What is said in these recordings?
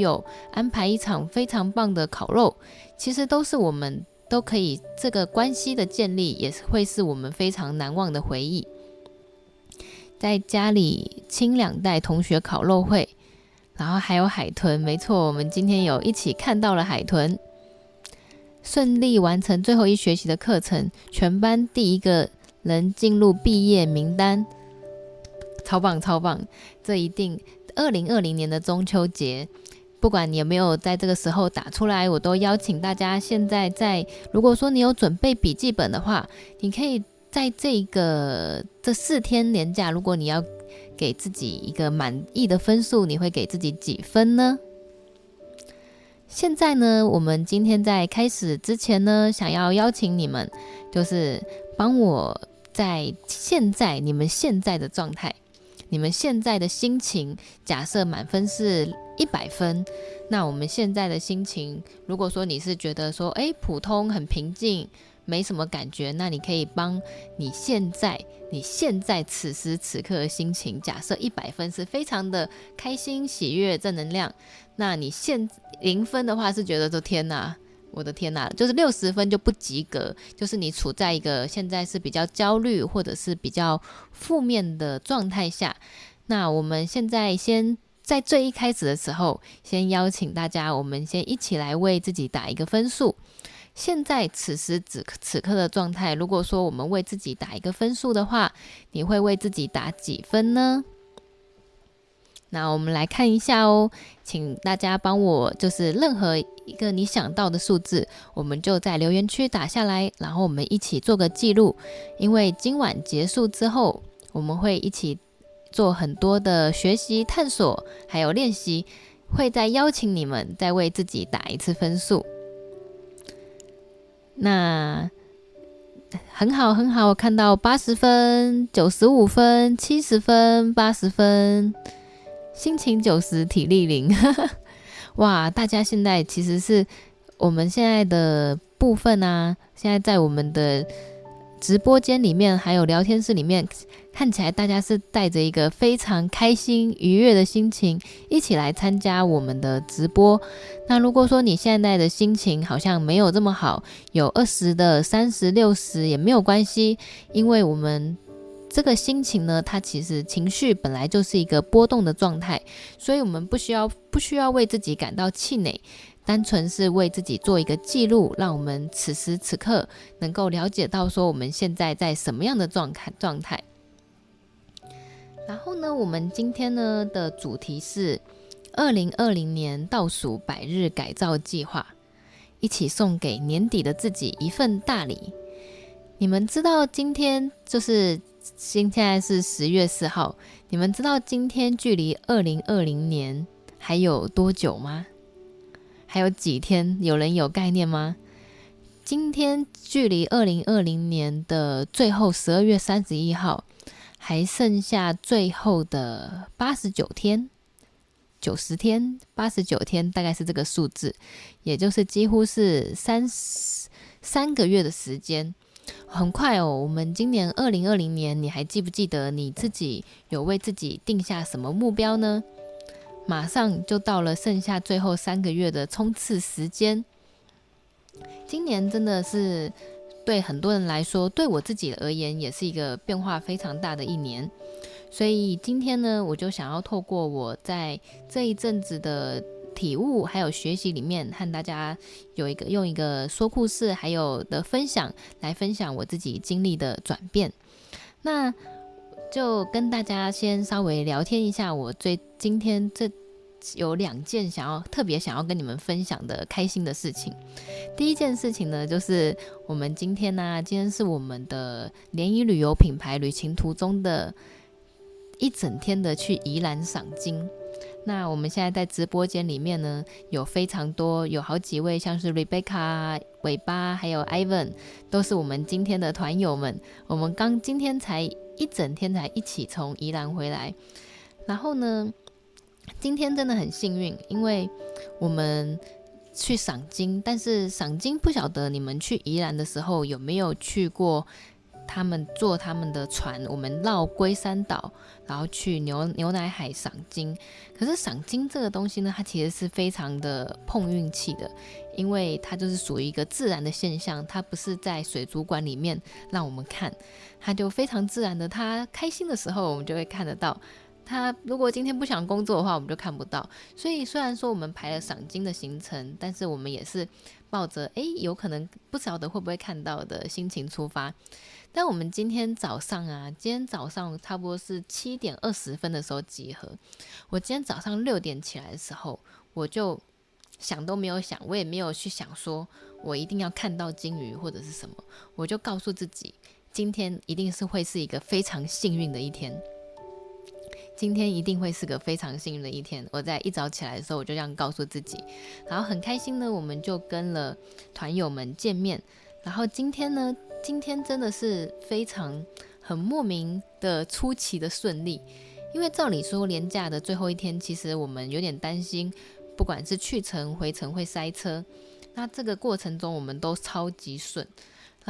有安排一场非常棒的烤肉，其实都是我们都可以这个关系的建立，也会是我们非常难忘的回忆。在家里亲两代同学烤肉会，然后还有海豚，没错，我们今天有一起看到了海豚，顺利完成最后一学期的课程，全班第一个人进入毕业名单，超棒超棒！这一定二零二零年的中秋节，不管你有没有在这个时候打出来，我都邀请大家现在在，如果说你有准备笔记本的话，你可以。在这个这四天连假，如果你要给自己一个满意的分数，你会给自己几分呢？现在呢，我们今天在开始之前呢，想要邀请你们，就是帮我在现在你们现在的状态，你们现在的心情，假设满分是一百分，那我们现在的心情，如果说你是觉得说，诶，普通很平静。没什么感觉，那你可以帮你现在、你现在此时此刻的心情，假设一百分是非常的开心、喜悦、正能量，那你现零分的话是觉得说天哪，我的天哪，就是六十分就不及格，就是你处在一个现在是比较焦虑或者是比较负面的状态下。那我们现在先在最一开始的时候，先邀请大家，我们先一起来为自己打一个分数。现在此时此刻此刻的状态，如果说我们为自己打一个分数的话，你会为自己打几分呢？那我们来看一下哦，请大家帮我，就是任何一个你想到的数字，我们就在留言区打下来，然后我们一起做个记录。因为今晚结束之后，我们会一起做很多的学习、探索，还有练习，会再邀请你们再为自己打一次分数。那很好，很好，我看到八十分、九十五分、七十分、八十分，心情九十，体力零。哇，大家现在其实是我们现在的部分啊，现在在我们的。直播间里面还有聊天室里面，看起来大家是带着一个非常开心愉悦的心情一起来参加我们的直播。那如果说你现在的心情好像没有这么好，有二十的、三十、六十也没有关系，因为我们这个心情呢，它其实情绪本来就是一个波动的状态，所以我们不需要不需要为自己感到气馁。单纯是为自己做一个记录，让我们此时此刻能够了解到说我们现在在什么样的状态状态。然后呢，我们今天呢的主题是二零二零年倒数百日改造计划，一起送给年底的自己一份大礼。你们知道今天就是现在是十月四号，你们知道今天距离二零二零年还有多久吗？还有几天？有人有概念吗？今天距离二零二零年的最后十二月三十一号，还剩下最后的八十九天、九十天、八十九天，大概是这个数字，也就是几乎是三三个月的时间，很快哦。我们今年二零二零年，你还记不记得你自己有为自己定下什么目标呢？马上就到了剩下最后三个月的冲刺时间。今年真的是对很多人来说，对我自己而言也是一个变化非常大的一年。所以今天呢，我就想要透过我在这一阵子的体悟还有学习里面，和大家有一个用一个说故事还有的分享来分享我自己经历的转变。那就跟大家先稍微聊天一下，我最今天这有两件想要特别想要跟你们分享的开心的事情。第一件事情呢，就是我们今天呢、今天是我们的联谊旅游品牌旅行途中的一整天的去宜兰赏金。那我们现在在直播间里面呢，有非常多，有好几位，像是 Rebecca、尾巴还有 Ivan，都是我们今天的团友们。我们刚今天才。一整天才一起从宜兰回来，然后呢，今天真的很幸运，因为我们去赏金，但是赏金不晓得你们去宜兰的时候有没有去过他们坐他们的船，我们绕龟山岛，然后去牛牛奶海赏金。可是赏金这个东西呢，它其实是非常的碰运气的，因为它就是属于一个自然的现象，它不是在水族馆里面让我们看，它就非常自然的，它开心的时候我们就会看得到。他如果今天不想工作的话，我们就看不到。所以虽然说我们排了赏金的行程，但是我们也是抱着诶，有可能不晓得会不会看到的心情出发。但我们今天早上啊，今天早上差不多是七点二十分的时候集合。我今天早上六点起来的时候，我就想都没有想，我也没有去想说我一定要看到鲸鱼或者是什么，我就告诉自己，今天一定是会是一个非常幸运的一天。今天一定会是个非常幸运的一天。我在一早起来的时候，我就这样告诉自己，然后很开心呢，我们就跟了团友们见面。然后今天呢，今天真的是非常很莫名的出奇的顺利，因为照理说连假的最后一天，其实我们有点担心，不管是去程回程会塞车，那这个过程中我们都超级顺。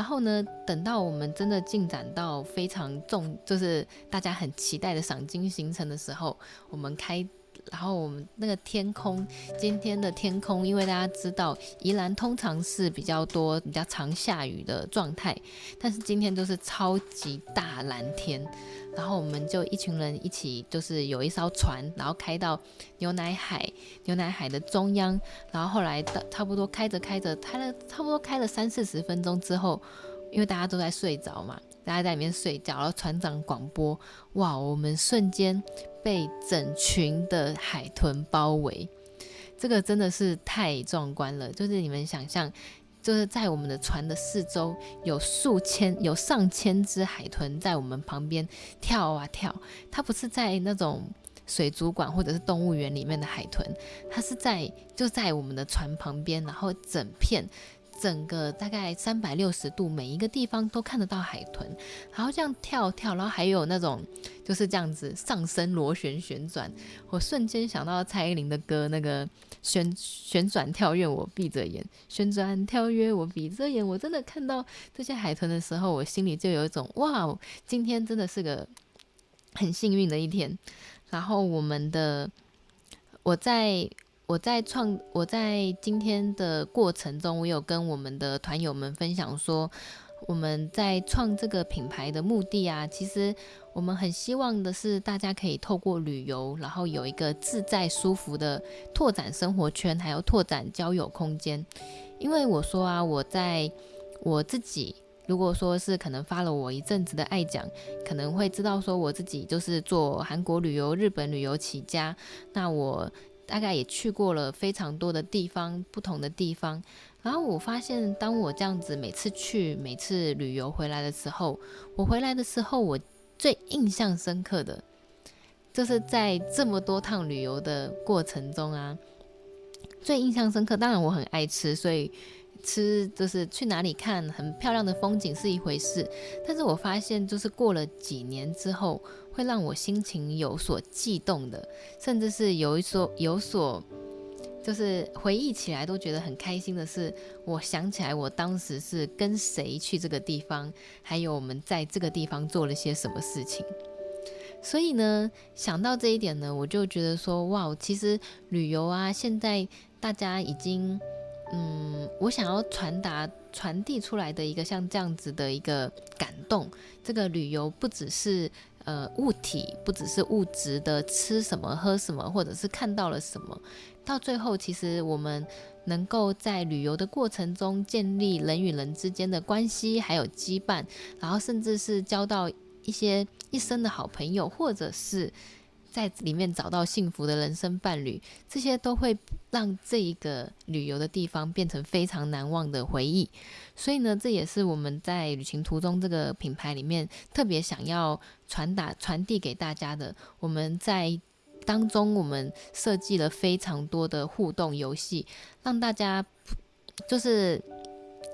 然后呢，等到我们真的进展到非常重，就是大家很期待的赏金行程的时候，我们开，然后我们那个天空，今天的天空，因为大家知道宜兰通常是比较多、比较常下雨的状态，但是今天就是超级大蓝天。然后我们就一群人一起，就是有一艘船，然后开到牛奶海，牛奶海的中央。然后后来的差不多开着开着，开了差不多开了三四十分钟之后，因为大家都在睡着嘛，大家在里面睡觉，然后船长广播，哇，我们瞬间被整群的海豚包围，这个真的是太壮观了，就是你们想象。就是在我们的船的四周，有数千、有上千只海豚在我们旁边跳啊跳。它不是在那种水族馆或者是动物园里面的海豚，它是在就在我们的船旁边，然后整片。整个大概三百六十度，每一个地方都看得到海豚，然后这样跳跳，然后还有那种就是这样子上升螺旋旋转。我瞬间想到蔡依林的歌，那个旋旋转跳跃，我闭着眼，旋转跳跃，我闭着眼。我真的看到这些海豚的时候，我心里就有一种哇，今天真的是个很幸运的一天。然后我们的我在。我在创，我在今天的过程中，我有跟我们的团友们分享说，我们在创这个品牌的目的啊，其实我们很希望的是大家可以透过旅游，然后有一个自在舒服的拓展生活圈，还有拓展交友空间。因为我说啊，我在我自己，如果说是可能发了我一阵子的爱讲，可能会知道说我自己就是做韩国旅游、日本旅游起家，那我。大概也去过了非常多的地方，不同的地方。然后我发现，当我这样子每次去、每次旅游回来的时候，我回来的时候，我最印象深刻的，就是在这么多趟旅游的过程中啊，最印象深刻。当然，我很爱吃，所以。吃就是去哪里看很漂亮的风景是一回事，但是我发现就是过了几年之后，会让我心情有所悸动的，甚至是有一所有所，就是回忆起来都觉得很开心的是，我想起来我当时是跟谁去这个地方，还有我们在这个地方做了些什么事情。所以呢，想到这一点呢，我就觉得说，哇，其实旅游啊，现在大家已经。嗯，我想要传达、传递出来的一个像这样子的一个感动。这个旅游不只是呃物体，不只是物质的吃什么、喝什么，或者是看到了什么。到最后，其实我们能够在旅游的过程中建立人与人之间的关系，还有羁绊，然后甚至是交到一些一生的好朋友，或者是。在里面找到幸福的人生伴侣，这些都会让这一个旅游的地方变成非常难忘的回忆。所以呢，这也是我们在旅行途中这个品牌里面特别想要传达、传递给大家的。我们在当中，我们设计了非常多的互动游戏，让大家就是。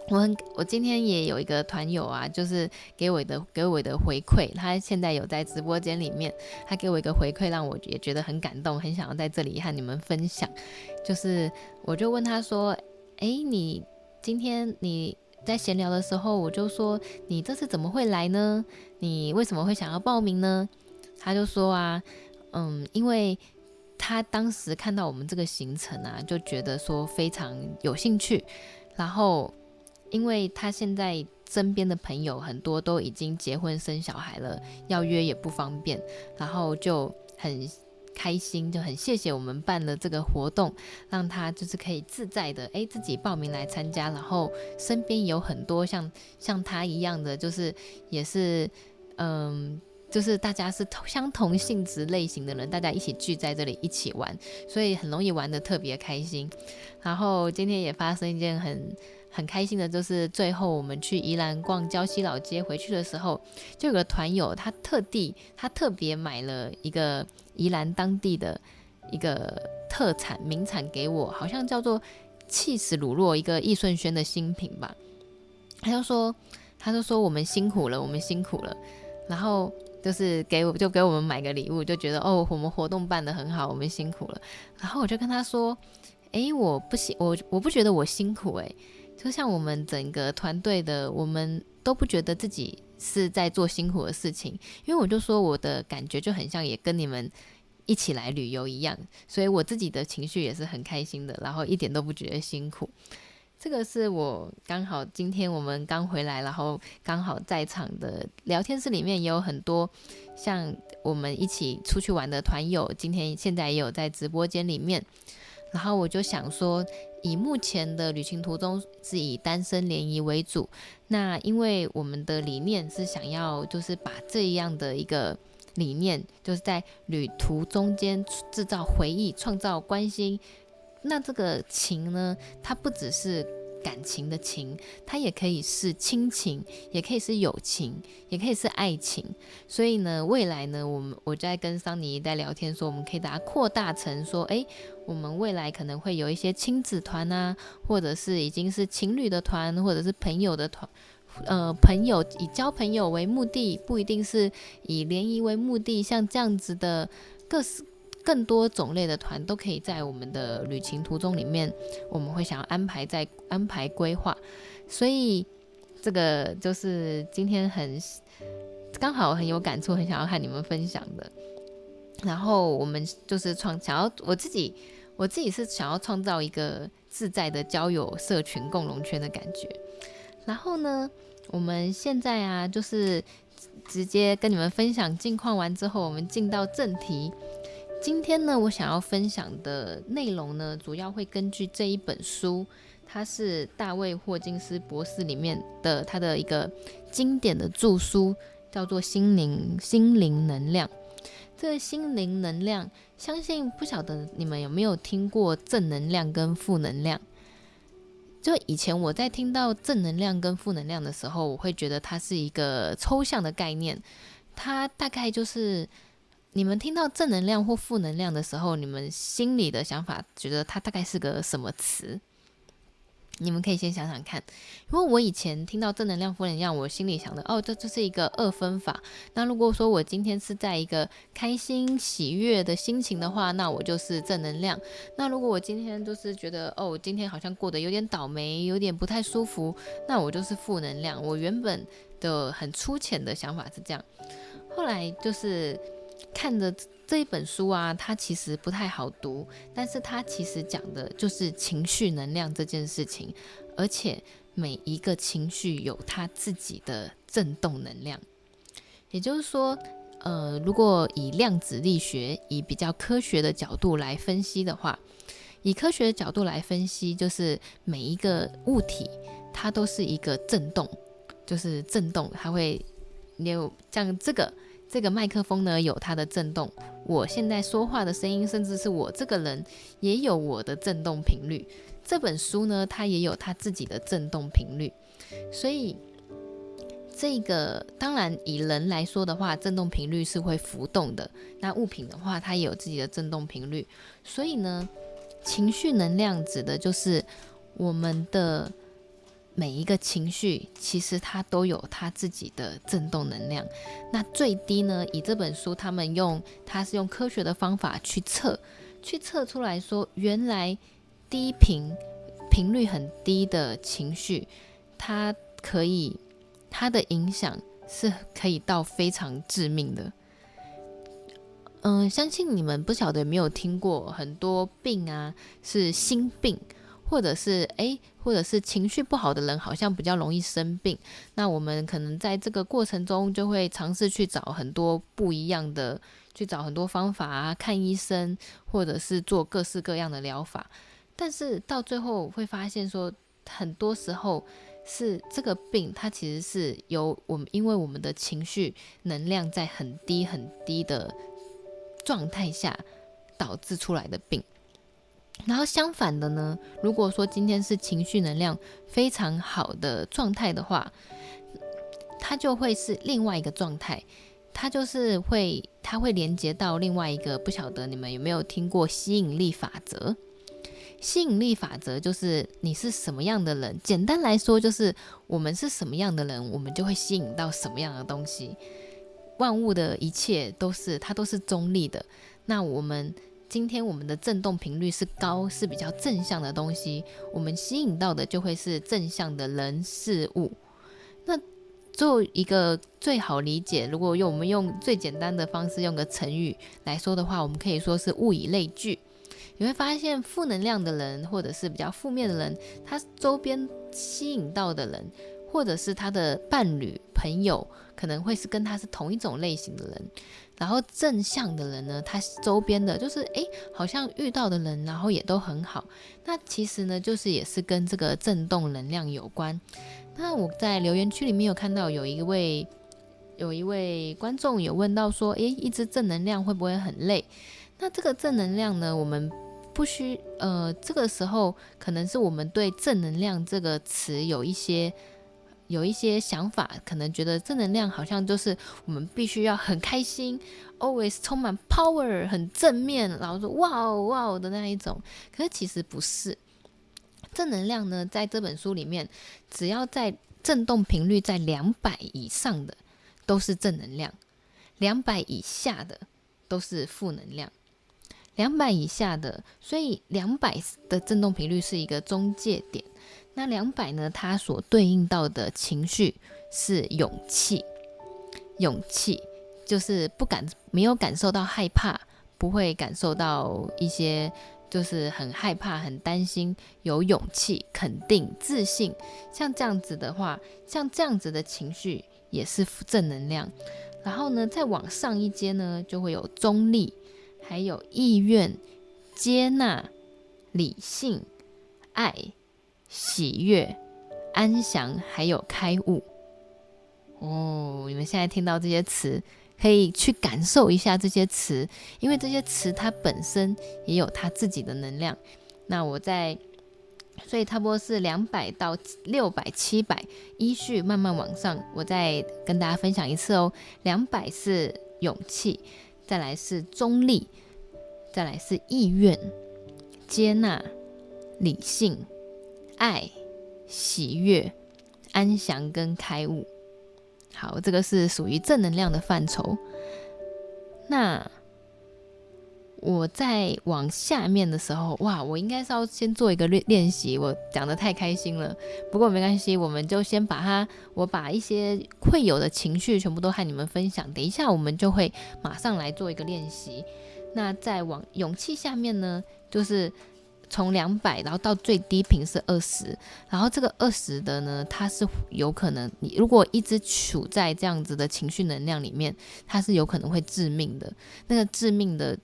我很，我今天也有一个团友啊，就是给我的给我的回馈，他现在有在直播间里面，他给我一个回馈，让我也觉得很感动，很想要在这里和你们分享。就是我就问他说：“诶，你今天你在闲聊的时候，我就说：“你这次怎么会来呢？你为什么会想要报名呢？”他就说：“啊，嗯，因为他当时看到我们这个行程啊，就觉得说非常有兴趣。然后，因为他现在身边的朋友很多都已经结婚生小孩了，要约也不方便，然后就很。”开心就很谢谢我们办了这个活动，让他就是可以自在的诶自己报名来参加，然后身边有很多像像他一样的，就是也是嗯，就是大家是同相同性质类型的人，大家一起聚在这里一起玩，所以很容易玩得特别开心。然后今天也发生一件很。很开心的就是最后我们去宜兰逛礁溪老街，回去的时候就有个团友，他特地他特别买了一个宜兰当地的一个特产名产给我，好像叫做起司乳酪，一个易顺轩的新品吧。他就说，他就说我们辛苦了，我们辛苦了，然后就是给我就给我们买个礼物，就觉得哦，我们活动办得很好，我们辛苦了。然后我就跟他说，诶，我不辛我我不觉得我辛苦诶。就像我们整个团队的，我们都不觉得自己是在做辛苦的事情，因为我就说我的感觉就很像也跟你们一起来旅游一样，所以我自己的情绪也是很开心的，然后一点都不觉得辛苦。这个是我刚好今天我们刚回来，然后刚好在场的聊天室里面也有很多像我们一起出去玩的团友，今天现在也有在直播间里面。然后我就想说，以目前的旅行途中是以单身联谊为主。那因为我们的理念是想要，就是把这样的一个理念，就是在旅途中间制造回忆、创造关心。那这个情呢，它不只是。感情的情，它也可以是亲情，也可以是友情，也可以是爱情。所以呢，未来呢，我们我在跟桑尼在聊天说，我们可以把它扩大成说，诶，我们未来可能会有一些亲子团啊，或者是已经是情侣的团，或者是朋友的团，呃，朋友以交朋友为目的，不一定是以联谊为目的，像这样子的各式。更多种类的团都可以在我们的旅行途中里面，我们会想要安排在安排规划，所以这个就是今天很刚好很有感触，很想要和你们分享的。然后我们就是创想要我自己，我自己是想要创造一个自在的交友社群共融圈的感觉。然后呢，我们现在啊，就是直接跟你们分享近况完之后，我们进到正题。今天呢，我想要分享的内容呢，主要会根据这一本书，它是大卫霍金斯博士里面的他的一个经典的著书，叫做《心灵心灵能量》。这个心灵能量，相信不晓得你们有没有听过正能量跟负能量？就以前我在听到正能量跟负能量的时候，我会觉得它是一个抽象的概念，它大概就是。你们听到正能量或负能量的时候，你们心里的想法觉得它大概是个什么词？你们可以先想想看。因为我以前听到正能量、负能量，我心里想的哦，这这是一个二分法。那如果说我今天是在一个开心、喜悦的心情的话，那我就是正能量。那如果我今天就是觉得哦，今天好像过得有点倒霉，有点不太舒服，那我就是负能量。我原本的很粗浅的想法是这样，后来就是。看着这一本书啊，它其实不太好读，但是它其实讲的就是情绪能量这件事情，而且每一个情绪有它自己的振动能量。也就是说，呃，如果以量子力学，以比较科学的角度来分析的话，以科学的角度来分析，就是每一个物体它都是一个振动，就是振动，它会你有像这个。这个麦克风呢，有它的震动，我现在说话的声音，甚至是我这个人也有我的震动频率。这本书呢，它也有它自己的震动频率。所以，这个当然以人来说的话，震动频率是会浮动的。那物品的话，它也有自己的震动频率。所以呢，情绪能量指的就是我们的。每一个情绪，其实它都有它自己的振动能量。那最低呢？以这本书，他们用它是用科学的方法去测，去测出来说，原来低频频率很低的情绪，它可以，它的影响是可以到非常致命的。嗯、相信你们不晓得有没有听过很多病啊，是心病。或者是诶，或者是情绪不好的人，好像比较容易生病。那我们可能在这个过程中，就会尝试去找很多不一样的，去找很多方法啊，看医生，或者是做各式各样的疗法。但是到最后会发现说，很多时候是这个病，它其实是由我们因为我们的情绪能量在很低很低的状态下导致出来的病。然后相反的呢，如果说今天是情绪能量非常好的状态的话，它就会是另外一个状态，它就是会，它会连接到另外一个，不晓得你们有没有听过吸引力法则？吸引力法则就是你是什么样的人，简单来说就是我们是什么样的人，我们就会吸引到什么样的东西。万物的一切都是，它都是中立的。那我们。今天我们的振动频率是高，是比较正向的东西，我们吸引到的就会是正向的人事物。那做一个最好理解，如果用我们用最简单的方式，用个成语来说的话，我们可以说是物以类聚。你会发现，负能量的人或者是比较负面的人，他周边吸引到的人，或者是他的伴侣、朋友，可能会是跟他是同一种类型的人。然后正向的人呢，他周边的就是诶，好像遇到的人，然后也都很好。那其实呢，就是也是跟这个震动能量有关。那我在留言区里面有看到有一位有一位观众有问到说，诶，一直正能量会不会很累？那这个正能量呢，我们不需呃，这个时候可能是我们对正能量这个词有一些。有一些想法，可能觉得正能量好像就是我们必须要很开心，always 充满 power，很正面，然后说哇哦哇哦的那一种。可是其实不是，正能量呢，在这本书里面，只要在振动频率在两百以上的都是正能量，两百以下的都是负能量。两百以下的，所以两百的振动频率是一个中介点。那两百呢？它所对应到的情绪是勇气，勇气就是不敢没有感受到害怕，不会感受到一些就是很害怕、很担心。有勇气、肯定、自信，像这样子的话，像这样子的情绪也是正能量。然后呢，再往上一阶呢，就会有中立，还有意愿、接纳、理性、爱。喜悦、安详，还有开悟。哦，你们现在听到这些词，可以去感受一下这些词，因为这些词它本身也有它自己的能量。那我在，所以差不多是两百到六百、七百，依序慢慢往上。我再跟大家分享一次哦。两百是勇气，再来是中立，再来是意愿、接纳、理性。爱、喜悦、安详跟开悟，好，这个是属于正能量的范畴。那我在往下面的时候，哇，我应该是要先做一个练练习。我讲得太开心了，不过没关系，我们就先把它，我把一些会有的情绪全部都和你们分享。等一下，我们就会马上来做一个练习。那再往勇气下面呢，就是。从两百，然后到最低频是二十，然后这个二十的呢，它是有可能，你如果一直处在这样子的情绪能量里面，它是有可能会致命的。那个致命的，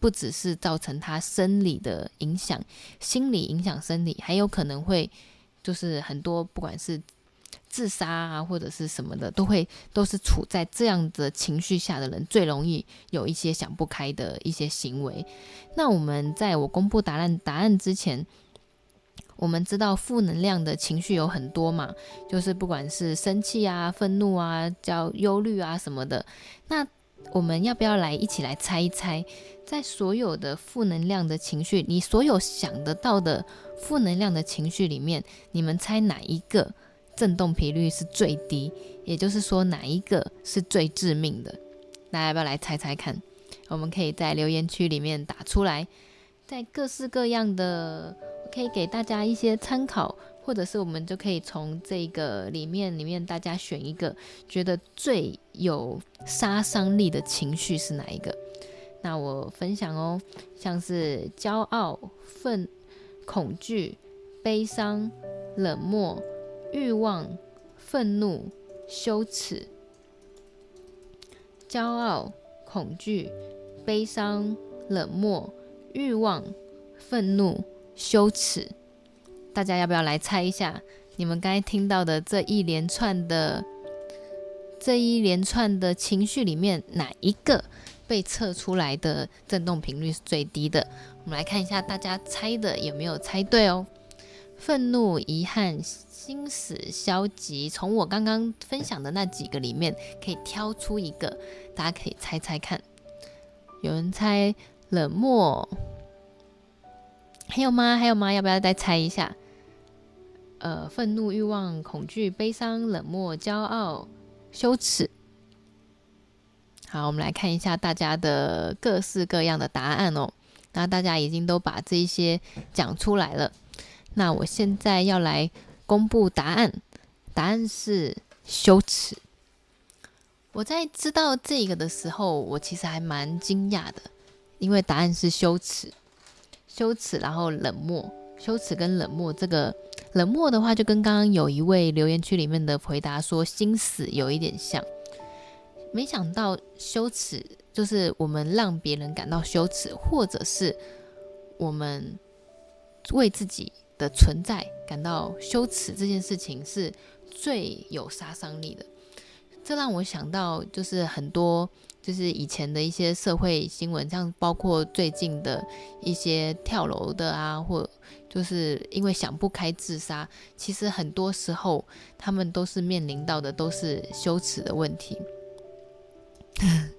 不只是造成他生理的影响，心理影响生理，还有可能会就是很多，不管是。自杀啊，或者是什么的，都会都是处在这样的情绪下的人，最容易有一些想不开的一些行为。那我们在我公布答案答案之前，我们知道负能量的情绪有很多嘛，就是不管是生气啊、愤怒啊、叫忧虑啊什么的。那我们要不要来一起来猜一猜，在所有的负能量的情绪，你所有想得到的负能量的情绪里面，你们猜哪一个？振动频率是最低，也就是说哪一个是最致命的？大家要不要来猜猜看？我们可以在留言区里面打出来，在各式各样的，可以给大家一些参考，或者是我们就可以从这个里面里面大家选一个觉得最有杀伤力的情绪是哪一个？那我分享哦，像是骄傲、愤、恐惧、悲伤、冷漠、欲望、愤怒、羞耻。骄傲、恐惧、悲伤、冷漠、欲望、愤怒、羞耻。大家要不要来猜一下？你们刚才听到的这一连串的这一连串的情绪里面，哪一个被测出来的振动频率是最低的？我们来看一下，大家猜的有没有猜对哦？愤怒、遗憾、心死、消极。从我刚刚分享的那几个里面，可以挑出一个，大家可以猜猜看。有人猜冷漠，还有吗？还有吗？要不要再猜一下？呃，愤怒、欲望、恐惧、悲伤、冷漠、骄傲、羞耻。好，我们来看一下大家的各式各样的答案哦。那大家已经都把这一些讲出来了。那我现在要来公布答案，答案是羞耻。我在知道这个的时候，我其实还蛮惊讶的，因为答案是羞耻，羞耻，然后冷漠。羞耻跟冷漠，这个冷漠的话，就跟刚刚有一位留言区里面的回答说心死有一点像。没想到羞耻就是我们让别人感到羞耻，或者是我们为自己的存在感到羞耻，这件事情是最有杀伤力的。这让我想到，就是很多就是以前的一些社会新闻，像包括最近的一些跳楼的啊，或就是因为想不开自杀，其实很多时候他们都是面临到的都是羞耻的问题。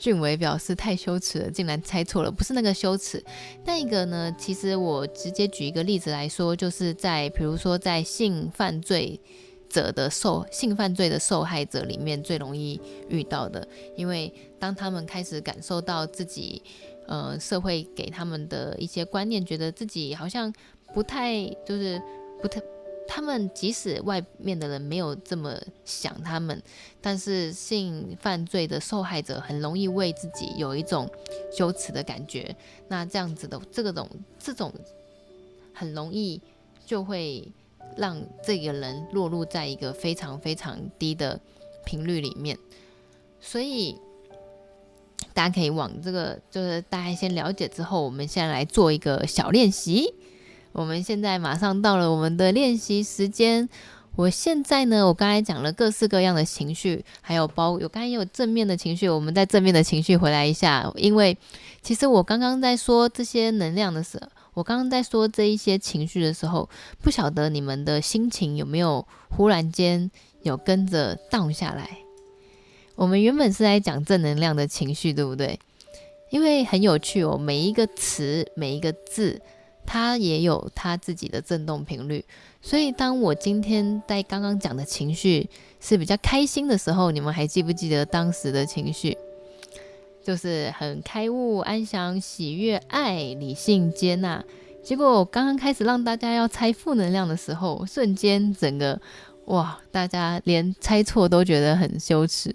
俊伟表示太羞耻了，竟然猜错了，不是那个羞耻。那一个呢？其实我直接举一个例子来说，就是在比如说在性犯罪者的受性犯罪的受害者里面最容易遇到的，因为当他们开始感受到自己，呃，社会给他们的一些观念，觉得自己好像不太，就是不太，他们即使外面的人没有这么想他们，但是性犯罪的受害者很容易为自己有一种羞耻的感觉，那这样子的这个种这种很容易就会。让这个人落入在一个非常非常低的频率里面，所以大家可以往这个，就是大家先了解之后，我们现在来做一个小练习。我们现在马上到了我们的练习时间。我现在呢，我刚才讲了各式各样的情绪，还有包有刚才也有正面的情绪，我们在正面的情绪回来一下，因为其实我刚刚在说这些能量的时候。我刚刚在说这一些情绪的时候，不晓得你们的心情有没有忽然间有跟着 down 下来？我们原本是在讲正能量的情绪，对不对？因为很有趣哦，每一个词、每一个字，它也有它自己的振动频率。所以，当我今天在刚刚讲的情绪是比较开心的时候，你们还记不记得当时的情绪？就是很开悟、安详、喜悦、爱、理性、接纳。结果刚刚开始让大家要猜负能量的时候，瞬间整个哇，大家连猜错都觉得很羞耻。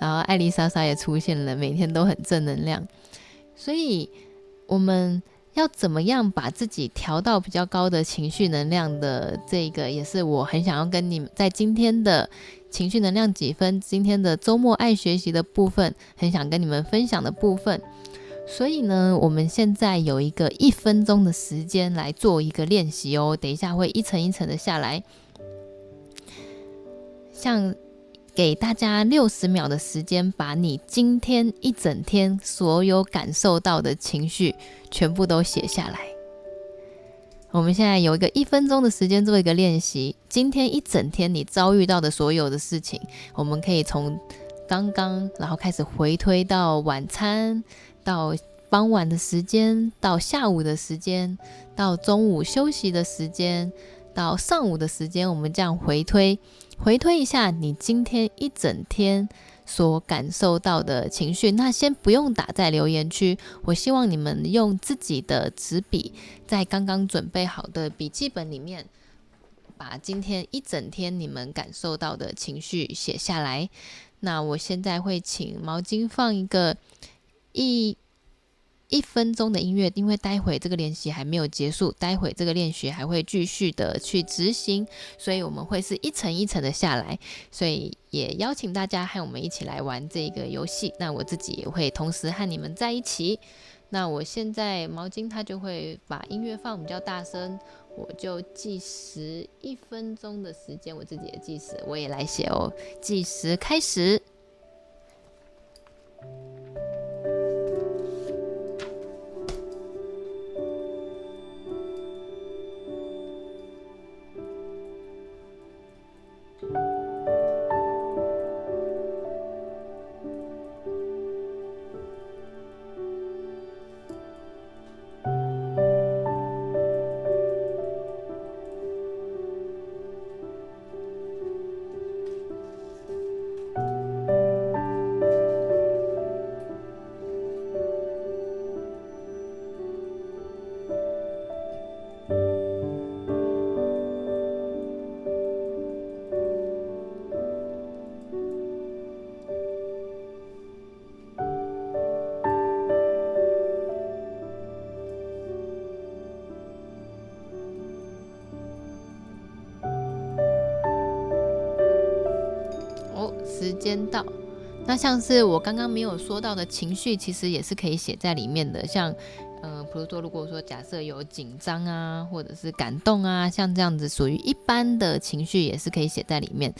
然后艾丽莎莎也出现了，每天都很正能量。所以我们要怎么样把自己调到比较高的情绪能量的这个，也是我很想要跟你们在今天的。情绪能量几分？今天的周末爱学习的部分，很想跟你们分享的部分。所以呢，我们现在有一个一分钟的时间来做一个练习哦。等一下会一层一层的下来，像给大家六十秒的时间，把你今天一整天所有感受到的情绪全部都写下来。我们现在有一个一分钟的时间做一个练习。今天一整天你遭遇到的所有的事情，我们可以从刚刚，然后开始回推到晚餐，到傍晚的时间，到下午的时间，到中午休息的时间，到上午的时间，我们这样回推，回推一下你今天一整天所感受到的情绪。那先不用打在留言区，我希望你们用自己的纸笔，在刚刚准备好的笔记本里面，把今天一整天你们感受到的情绪写下来。那我现在会请毛巾放一个一。一分钟的音乐，因为待会这个练习还没有结束，待会这个练习还会继续的去执行，所以我们会是一层一层的下来，所以也邀请大家和我们一起来玩这个游戏。那我自己也会同时和你们在一起。那我现在毛巾它就会把音乐放比较大声，我就计时一分钟的时间，我自己也计时，我也来写哦，计时开始。间到，那像是我刚刚没有说到的情绪，其实也是可以写在里面的。像，呃，比如说，如果说假设有紧张啊，或者是感动啊，像这样子属于一般的情绪，也是可以写在里面。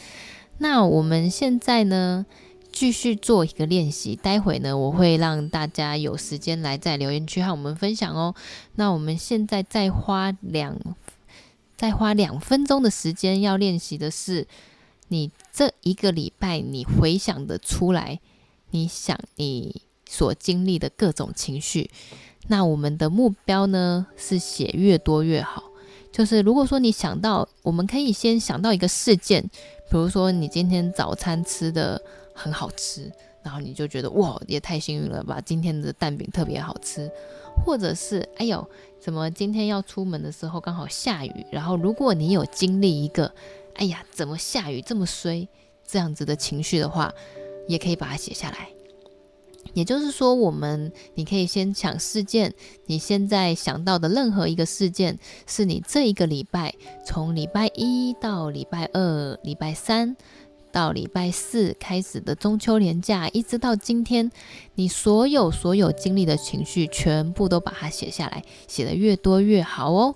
那我们现在呢，继续做一个练习。待会呢，我会让大家有时间来在留言区和我们分享哦。那我们现在再花两，再花两分钟的时间，要练习的是。你这一个礼拜，你回想的出来，你想你所经历的各种情绪，那我们的目标呢，是写越多越好。就是如果说你想到，我们可以先想到一个事件，比如说你今天早餐吃的很好吃，然后你就觉得哇，也太幸运了吧，今天的蛋饼特别好吃，或者是哎呦，怎么今天要出门的时候刚好下雨，然后如果你有经历一个。哎呀，怎么下雨这么衰？这样子的情绪的话，也可以把它写下来。也就是说，我们你可以先想事件，你现在想到的任何一个事件，是你这一个礼拜，从礼拜一到礼拜二、礼拜三到礼拜四开始的中秋连假，一直到今天，你所有所有经历的情绪，全部都把它写下来，写得越多越好哦。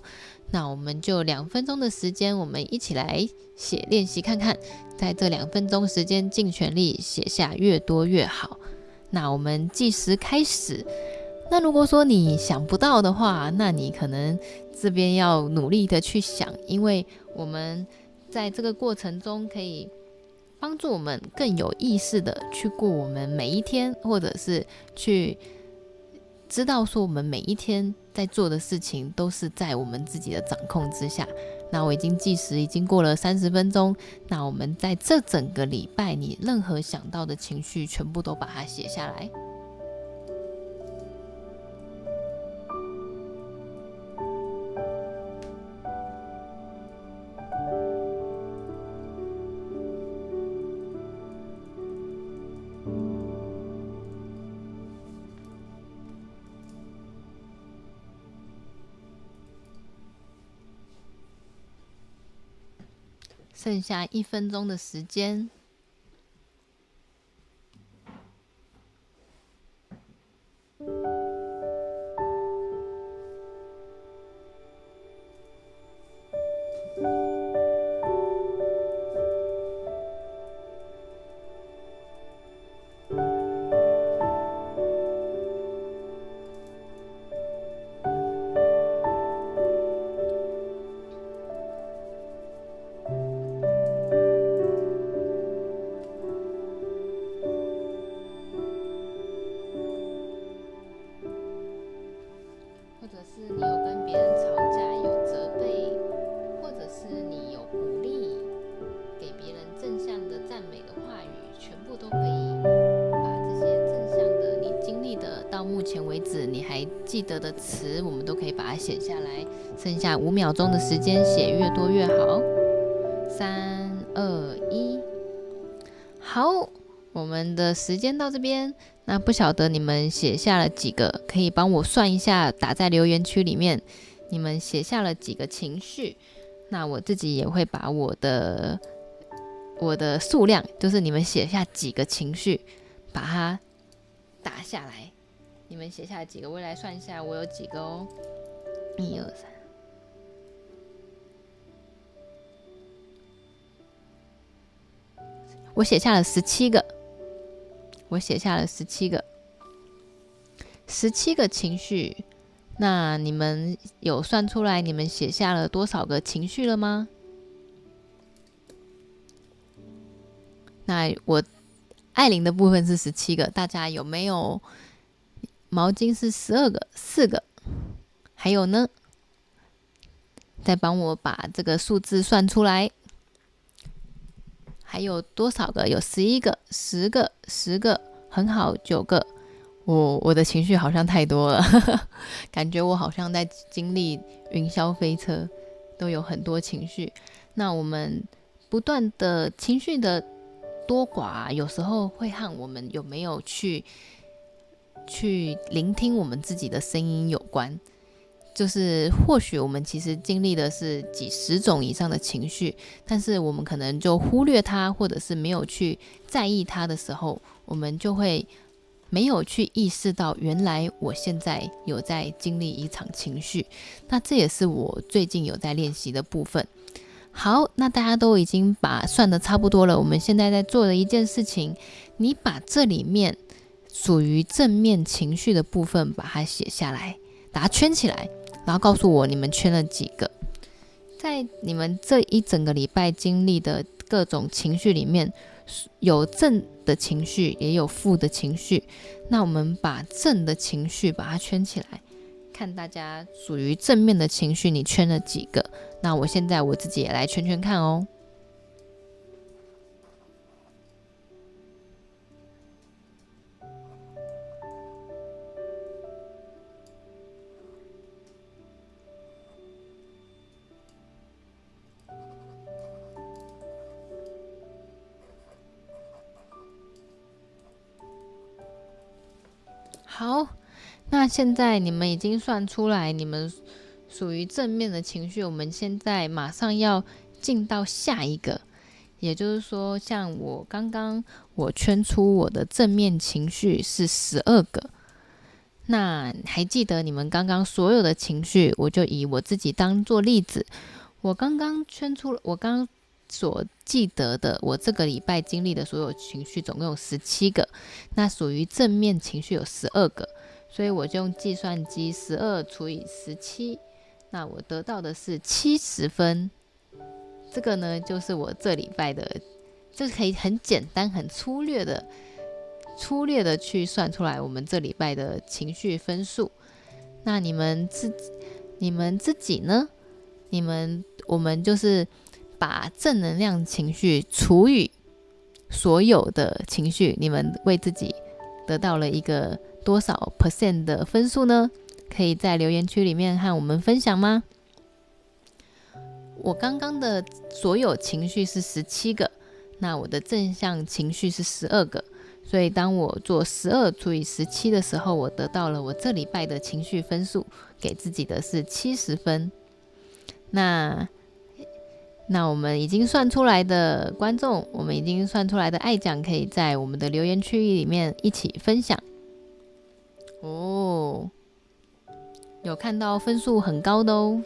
那我们就两分钟的时间，我们一起来写练习看看，在这两分钟时间尽全力写下越多越好。那我们计时开始。那如果说你想不到的话，那你可能这边要努力的去想，因为我们在这个过程中可以帮助我们更有意识的去过我们每一天，或者是去。知道说我们每一天在做的事情都是在我们自己的掌控之下。那我已经计时，已经过了三十分钟。那我们在这整个礼拜，你任何想到的情绪，全部都把它写下来。剩下一分钟的时间。秒钟的时间，写越多越好。三二一，好，我们的时间到这边。那不晓得你们写下了几个？可以帮我算一下，打在留言区里面。你们写下了几个情绪？那我自己也会把我的我的数量，就是你们写下几个情绪，把它打下来。你们写下几个？我来算一下，我有几个哦。一二三，我写下了十七个。我写下了十七个，十七个情绪。那你们有算出来你们写下了多少个情绪了吗？那我艾琳的部分是十七个，大家有没有？毛巾是十二个，四个。还有呢？再帮我把这个数字算出来。还有多少个？有十一个、十个、十个，很好，九个。我我的情绪好像太多了，呵呵，感觉我好像在经历云霄飞车，都有很多情绪。那我们不断的情绪的多寡，有时候会和我们有没有去去聆听我们自己的声音有关。就是或许我们其实经历的是几十种以上的情绪，但是我们可能就忽略它，或者是没有去在意它的时候，我们就会没有去意识到，原来我现在有在经历一场情绪。那这也是我最近有在练习的部分。好，那大家都已经把算的差不多了，我们现在在做的一件事情，你把这里面属于正面情绪的部分把它写下来，把它圈起来。然后告诉我你们圈了几个，在你们这一整个礼拜经历的各种情绪里面，有正的情绪，也有负的情绪。那我们把正的情绪把它圈起来，看大家属于正面的情绪，你圈了几个？那我现在我自己也来圈圈看哦。好，那现在你们已经算出来，你们属于正面的情绪。我们现在马上要进到下一个，也就是说，像我刚刚我圈出我的正面情绪是十二个。那还记得你们刚刚所有的情绪，我就以我自己当做例子。我刚刚圈出了，我刚刚所记得的，我这个礼拜经历的所有情绪总共有十七个，那属于正面情绪有十二个，所以我就用计算机十二除以十七，那我得到的是七十分。这个呢，就是我这礼拜的，就是可以很简单、很粗略的、粗略的去算出来我们这礼拜的情绪分数。那你们自你们自己呢？你们我们就是。把正能量情绪除以所有的情绪，你们为自己得到了一个多少 percent 的分数呢？可以在留言区里面和我们分享吗？我刚刚的所有情绪是十七个，那我的正向情绪是十二个，所以当我做十二除以十七的时候，我得到了我这礼拜的情绪分数，给自己的是七十分。那。那我们已经算出来的观众，我们已经算出来的爱奖，可以在我们的留言区域里面一起分享。哦，有看到分数很高的哦，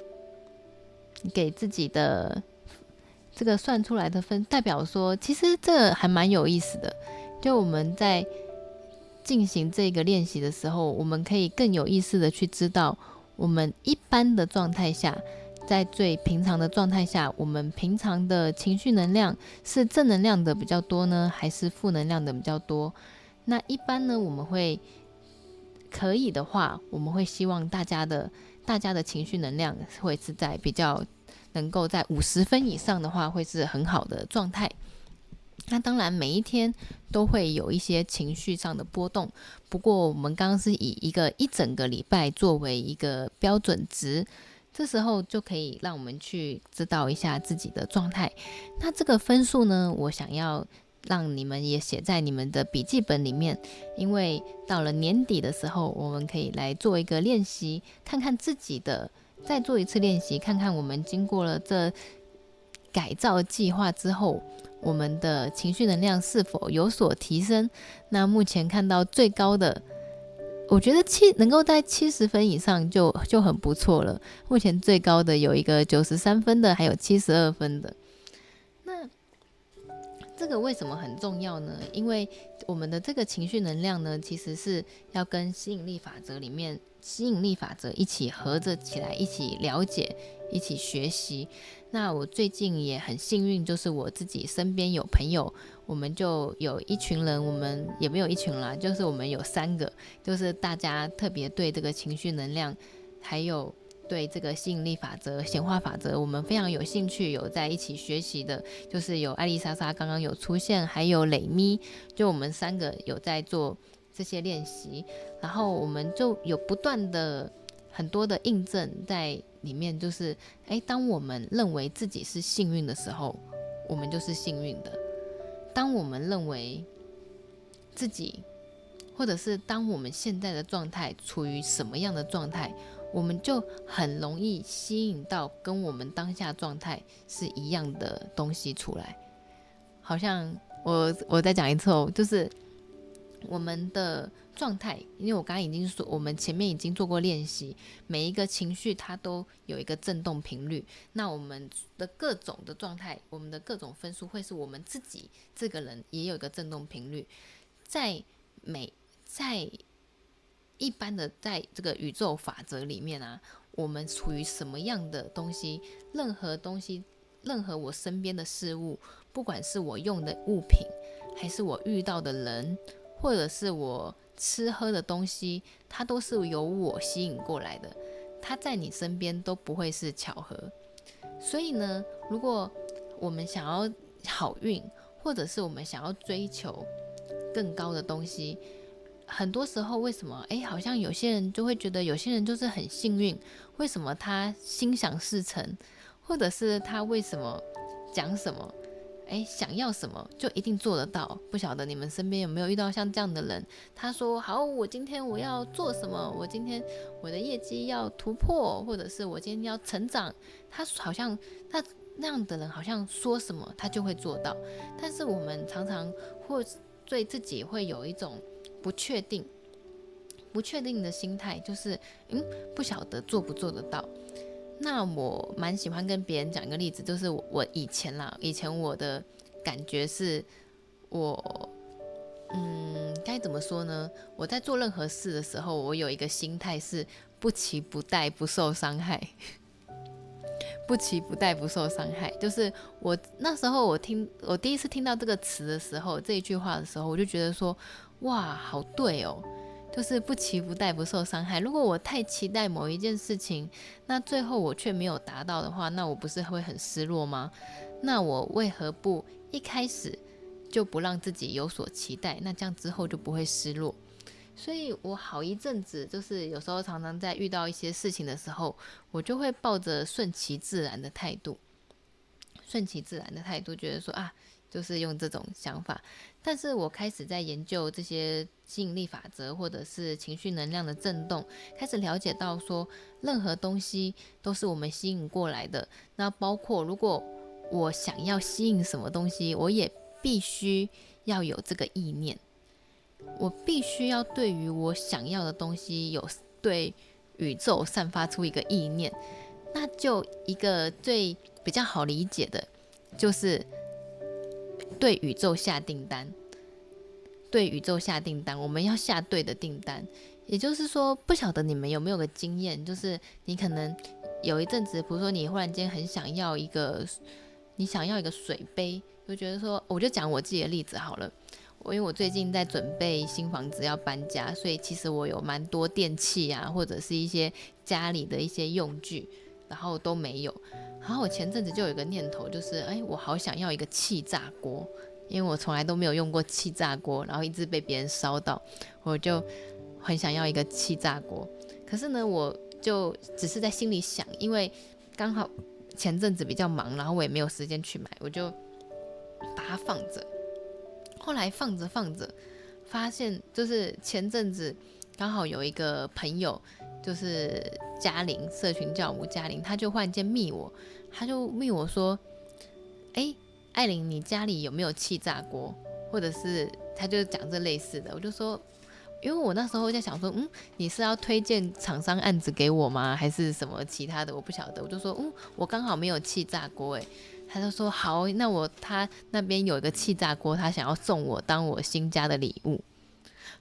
给自己的这个算出来的分，代表说其实这还蛮有意思的。就我们在进行这个练习的时候，我们可以更有意识的去知道，我们一般的状态下。在最平常的状态下，我们平常的情绪能量是正能量的比较多呢，还是负能量的比较多？那一般呢，我们会可以的话，我们会希望大家的大家的情绪能量会是在比较能够在五十分以上的话，会是很好的状态。那当然，每一天都会有一些情绪上的波动。不过，我们刚刚是以一个一整个礼拜作为一个标准值，这时候就可以让我们去知道一下自己的状态。那这个分数呢，我想要让你们也写在你们的笔记本里面，因为到了年底的时候，我们可以来做一个练习，看看自己的，再做一次练习，看看我们经过了这改造计划之后。我们的情绪能量是否有所提升？那目前看到最高的，我觉得七能够在七十分以上就就很不错了。目前最高的有一个九十三分的，还有七十二分的。那这个为什么很重要呢？因为我们的这个情绪能量呢，其实是要跟吸引力法则里面吸引力法则一起合着起来，一起了解，一起学习。那我最近也很幸运，就是我自己身边有朋友，我们就有一群人，我们也没有一群啦，就是我们有三个，就是大家特别对这个情绪能量，还有对这个吸引力法则、显化法则，我们非常有兴趣，有在一起学习的，就是有艾丽莎莎刚刚有出现，还有蕾咪，就我们三个有在做这些练习，然后我们就有不断的很多的印证在。里面就是，诶，当我们认为自己是幸运的时候，我们就是幸运的；当我们认为自己，或者是当我们现在的状态处于什么样的状态，我们就很容易吸引到跟我们当下状态是一样的东西出来。好像我我再讲一次哦，就是我们的。状态，因为我刚刚已经说，我们前面已经做过练习，每一个情绪它都有一个震动频率。那我们的各种的状态，我们的各种分数，会是我们自己这个人也有一个震动频率。在每在一般的在这个宇宙法则里面啊，我们处于什么样的东西？任何东西，任何我身边的事物，不管是我用的物品，还是我遇到的人，或者是我。吃喝的东西，它都是由我吸引过来的，它在你身边都不会是巧合。所以呢，如果我们想要好运，或者是我们想要追求更高的东西，很多时候为什么？诶，好像有些人就会觉得，有些人就是很幸运，为什么他心想事成，或者是他为什么讲什么？哎，想要什么就一定做得到？不晓得你们身边有没有遇到像这样的人？他说：“好，我今天我要做什么？我今天我的业绩要突破，或者是我今天要成长。”他好像他那样的人，好像说什么他就会做到。但是我们常常会对自己会有一种不确定、不确定的心态，就是嗯，不晓得做不做得到。那我蛮喜欢跟别人讲一个例子，就是我以前啦，以前我的感觉是，我，嗯，该怎么说呢？我在做任何事的时候，我有一个心态是不期不待，不受伤害。不期不待，不受伤害。就是我那时候我听我第一次听到这个词的时候，这一句话的时候，我就觉得说，哇，好对哦。就是不期不待，不受伤害。如果我太期待某一件事情，那最后我却没有达到的话，那我不是会很失落吗？那我为何不一开始就不让自己有所期待？那这样之后就不会失落。所以我好一阵子，就是有时候常常在遇到一些事情的时候，我就会抱着顺其自然的态度，顺其自然的态度，觉得说啊。就是用这种想法，但是我开始在研究这些吸引力法则，或者是情绪能量的震动，开始了解到说，任何东西都是我们吸引过来的。那包括如果我想要吸引什么东西，我也必须要有这个意念，我必须要对于我想要的东西有对宇宙散发出一个意念。那就一个最比较好理解的，就是。对宇宙下订单，对宇宙下订单，我们要下对的订单。也就是说，不晓得你们有没有个经验，就是你可能有一阵子，比如说你忽然间很想要一个，你想要一个水杯，就觉得说，我就讲我自己的例子好了。因为我最近在准备新房子要搬家，所以其实我有蛮多电器啊，或者是一些家里的一些用具，然后都没有。然后我前阵子就有一个念头，就是哎，我好想要一个气炸锅，因为我从来都没有用过气炸锅，然后一直被别人烧到，我就很想要一个气炸锅。可是呢，我就只是在心里想，因为刚好前阵子比较忙，然后我也没有时间去买，我就把它放着。后来放着放着，发现就是前阵子刚好有一个朋友，就是嘉玲社群教母嘉玲，她就忽然间密我，她就密我说：“哎。”艾琳，你家里有没有气炸锅？或者是她就讲这类似的，我就说，因为我那时候在想说，嗯，你是要推荐厂商案子给我吗？还是什么其他的？我不晓得。我就说，嗯，我刚好没有气炸锅，诶，他就说好，那我他那边有一个气炸锅，他想要送我当我新家的礼物。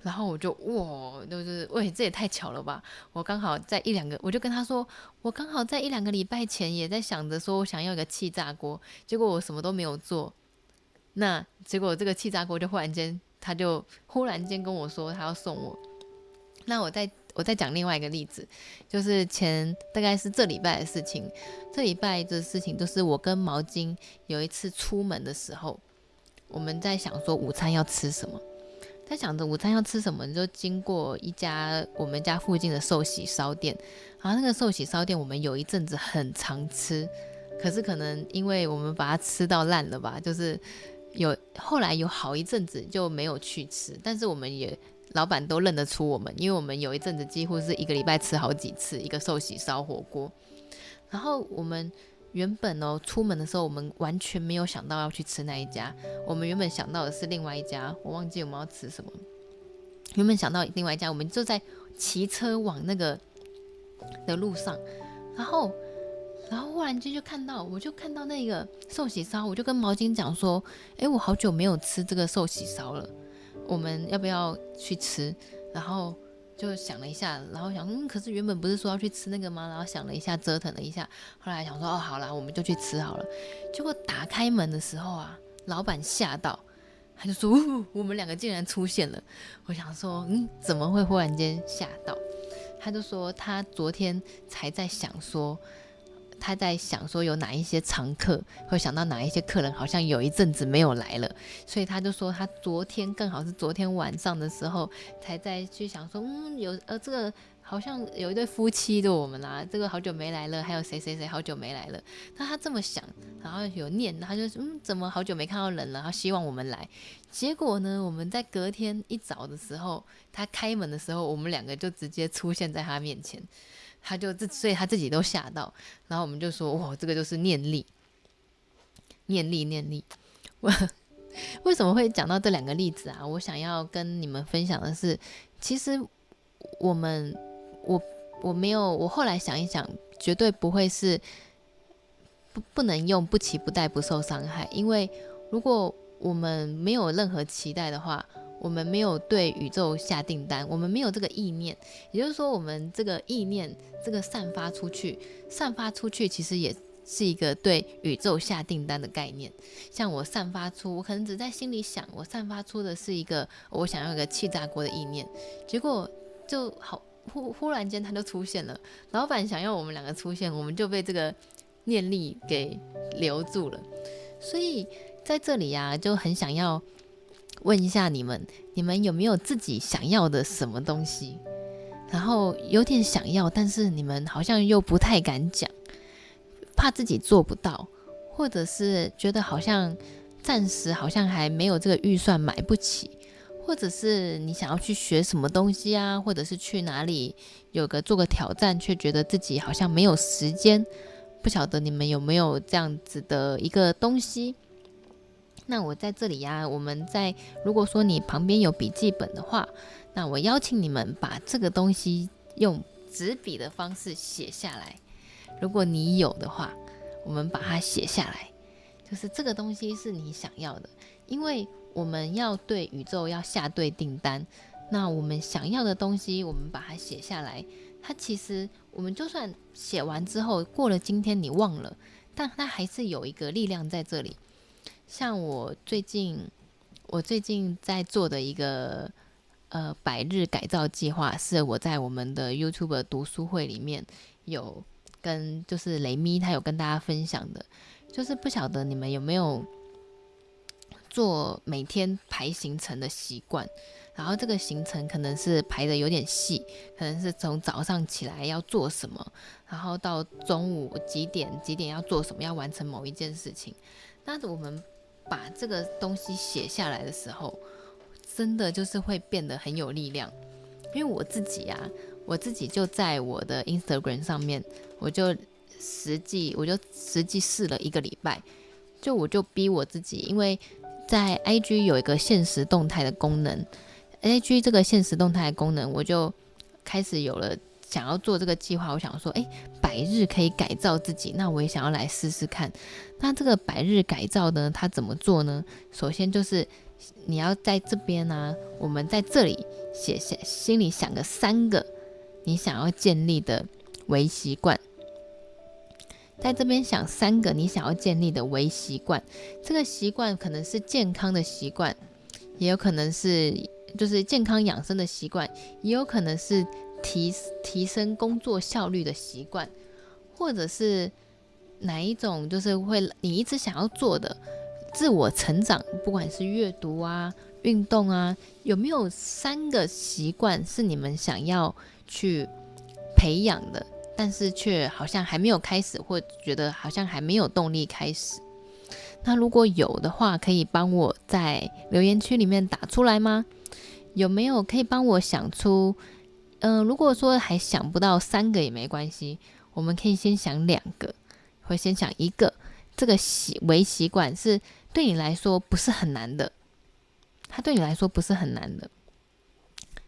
然后我就哇，就是喂，这也太巧了吧！我刚好在一两个，我就跟他说，我刚好在一两个礼拜前也在想着说我想要一个气炸锅，结果我什么都没有做。那结果这个气炸锅就忽然间，他就忽然间跟我说他要送我。那我再我再讲另外一个例子，就是前大概是这礼拜的事情。这礼拜的事情就是我跟毛巾有一次出门的时候，我们在想说午餐要吃什么。在想着午餐要吃什么，就经过一家我们家附近的寿喜烧店，然后那个寿喜烧店我们有一阵子很常吃，可是可能因为我们把它吃到烂了吧，就是有后来有好一阵子就没有去吃，但是我们也老板都认得出我们，因为我们有一阵子几乎是一个礼拜吃好几次一个寿喜烧火锅，然后我们。原本哦，出门的时候我们完全没有想到要去吃那一家。我们原本想到的是另外一家，我忘记我们要吃什么。原本想到另外一家，我们就在骑车往那个的路上，然后，然后忽然间就看到，我就看到那个寿喜烧，我就跟毛巾讲说：“诶，我好久没有吃这个寿喜烧了，我们要不要去吃？”然后。就想了一下，然后想，嗯，可是原本不是说要去吃那个吗？然后想了一下，折腾了一下，后来想说，哦，好啦，我们就去吃好了。结果打开门的时候啊，老板吓到，他就说，我们两个竟然出现了。我想说，嗯，怎么会忽然间吓到？他就说，他昨天才在想说。他在想说有哪一些常客，会想到哪一些客人好像有一阵子没有来了，所以他就说他昨天正好是昨天晚上的时候才在去想说，嗯，有呃这个好像有一对夫妻的我们啊，这个好久没来了，还有谁谁谁好久没来了。那他这么想，然后有念，他就嗯，怎么好久没看到人了？他希望我们来。结果呢，我们在隔天一早的时候，他开门的时候，我们两个就直接出现在他面前。他就自，所以他自己都吓到，然后我们就说：“哇，这个就是念力，念力，念力。”我 为什么会讲到这两个例子啊？我想要跟你们分享的是，其实我们，我我没有，我后来想一想，绝对不会是不不能用不期不待不受伤害，因为如果我们没有任何期待的话。我们没有对宇宙下订单，我们没有这个意念，也就是说，我们这个意念，这个散发出去，散发出去，其实也是一个对宇宙下订单的概念。像我散发出，我可能只在心里想，我散发出的是一个我想要一个气炸锅的意念，结果就好忽忽然间它就出现了。老板想要我们两个出现，我们就被这个念力给留住了。所以在这里呀、就很想要。问一下你们，你们有没有自己想要的什么东西？然后有点想要，但是你们好像又不太敢讲，怕自己做不到，或者是觉得好像暂时好像还没有这个预算买不起，或者是你想要去学什么东西啊，或者是去哪里有个做个挑战，却觉得自己好像没有时间。不晓得你们有没有这样子的一个东西？那我在这里呀、我们在如果说你旁边有笔记本的话，那我邀请你们把这个东西用纸笔的方式写下来。如果你有的话，我们把它写下来，就是这个东西是你想要的，因为我们要对宇宙要下对订单。那我们想要的东西，我们把它写下来，它其实我们就算写完之后过了今天你忘了，但它还是有一个力量在这里。像我最近，我最近在做的一个呃百日改造计划，是我在我们的 YouTube 读书会里面有跟就是雷咪他有跟大家分享的，就是不晓得你们有没有做每天排行程的习惯，然后这个行程可能是排得有点细，可能是从早上起来要做什么，然后到中午几点几点要做什么，要完成某一件事情。那我们把这个东西写下来的时候，真的就是会变得很有力量。因为我自己啊，我自己就在我的 Instagram 上面，我就实际我就实际试了一个礼拜。就我就逼我自己，因为在 IG 有一个限时动态的功能，IG 这个限时动态的功能，我就开始有了想要做这个计划。我想说，诶，百日可以改造自己，那我也想要来试试看。那这个百日改造呢，它怎么做呢？首先就是你要在这边呢、我们在这里写下，心里想个三个你想要建立的微习惯。在这边想三个你想要建立的微习惯，这个习惯可能是健康的习惯，也有可能是就是健康养生的习惯，也有可能是提提升工作效率的习惯，或者是哪一种就是会你一直想要做的自我成长，不管是阅读啊、运动啊，有没有三个习惯是你们想要去培养的？但是却好像还没有开始，或觉得好像还没有动力开始。那如果有的话，可以帮我在留言区里面打出来吗？有没有可以帮我想出？嗯、如果说还想不到三个也没关系，我们可以先想两个，或先想一个。这个习微习惯是对你来说不是很难的，它对你来说不是很难的，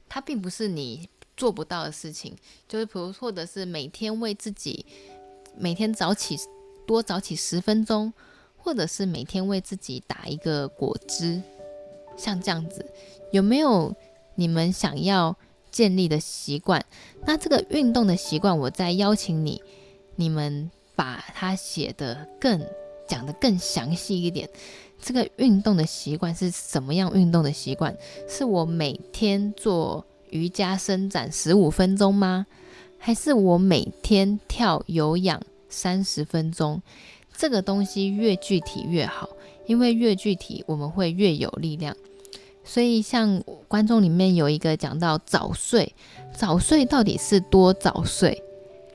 它并不是你。做不到的事情，就是比如，或者是每天为自己每天早起多早起十分钟，或者是每天为自己打一个果汁，像这样子，有没有你们想要建立的习惯？那这个运动的习惯，我再邀请你，你们把它写得更讲得更详细一点。这个运动的习惯是什么样？运动的习惯是我每天做。瑜伽伸展十五分钟吗？还是我每天跳有氧三十分钟？这个东西越具体越好，因为越具体我们会越有力量。所以像观众里面有一个讲到早睡，早睡到底是多早睡？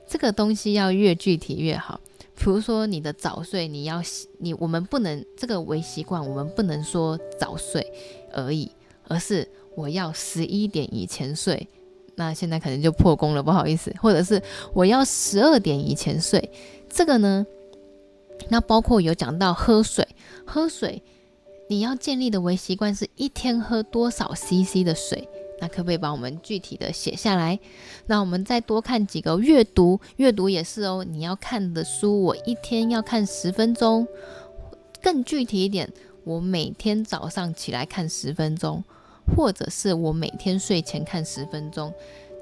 这个东西要越具体越好。比如说你的早睡，你要你我们不能这个为习惯，我们不能说早睡而已，而是。我要十一点以前睡，那现在可能就破功了，不好意思。或者是我要十二点以前睡，这个呢，那包括有讲到喝水，喝水，你要建立的微习惯是一天喝多少 CC 的水？那可不可以帮我们具体的写下来？那我们再多看几个阅读，阅读也是哦，你要看的书，我一天要看十分钟，更具体一点，我每天早上起来看十分钟。或者是我每天睡前看十分钟，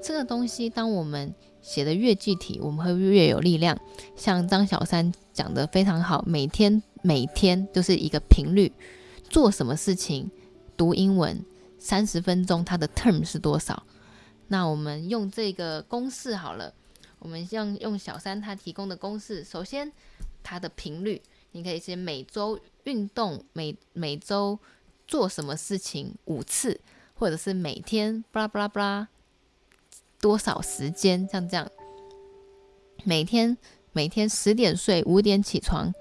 这个东西，当我们写的越具体，我们会越有力量。像张小三讲的非常好，每天每天就是一个频率，做什么事情，读英文三十分钟，它的 term 是多少？那我们用这个公式好了，我们用用小三他提供的公式，首先它的频率，你可以写每周运动，每每周。做什么事情五次，或者是每天巴拉巴拉巴拉多少时间，像这样，每天每天十点睡，五点起床，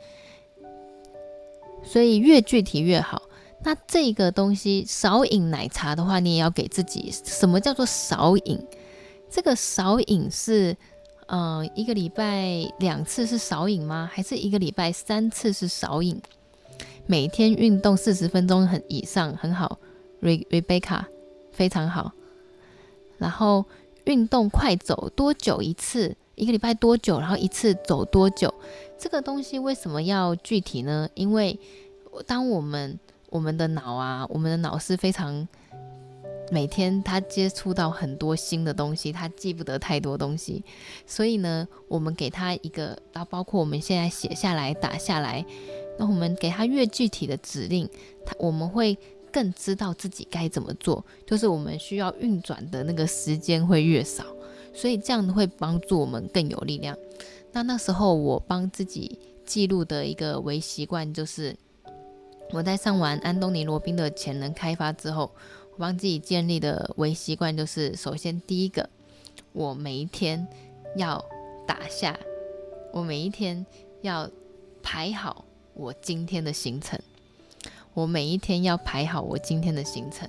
所以越具体越好。那这个东西少饮奶茶的话，你也要给自己什么叫做少饮？这个少饮是，嗯、呃，一个礼拜两次是少饮吗？还是一个礼拜三次是少饮？每天运动四十分钟很以上很好，Re Rebecca 非常好。然后运动快走多久一次？一个礼拜多久？然后一次走多久？这个东西为什么要具体呢？因为当我们我们的脑啊，我们的脑是非常每天他接触到很多新的东西，他记不得太多东西，所以呢，我们给他一个，然后包括我们现在写下来打下来。那我们给他越具体的指令，他我们会更知道自己该怎么做，就是我们需要运转的那个时间会越少，所以这样会帮助我们更有力量。那那时候我帮自己记录的一个微习惯就是，我在上完安东尼罗宾的潜能开发之后，我帮自己建立的微习惯就是：首先第一个，我每一天要打下，我每一天要排好我今天的行程，我每一天要排好我今天的行程。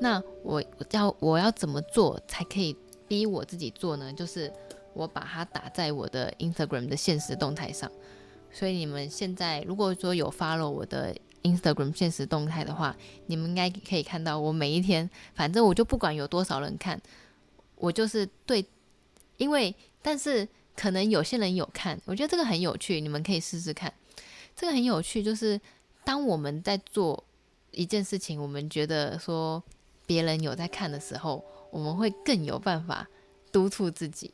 那我要我要怎么做才可以逼我自己做呢？就是我把它打在我的 Instagram 的现实动态上。所以你们现在如果说有 follow 我的 Instagram 现实动态的话，你们应该可以看到我每一天，反正我就不管有多少人看，我就是对，因为但是可能有些人有看，我觉得这个很有趣，你们可以试试看。这个很有趣，就是当我们在做一件事情，我们觉得说别人有在看的时候，我们会更有办法督促自己。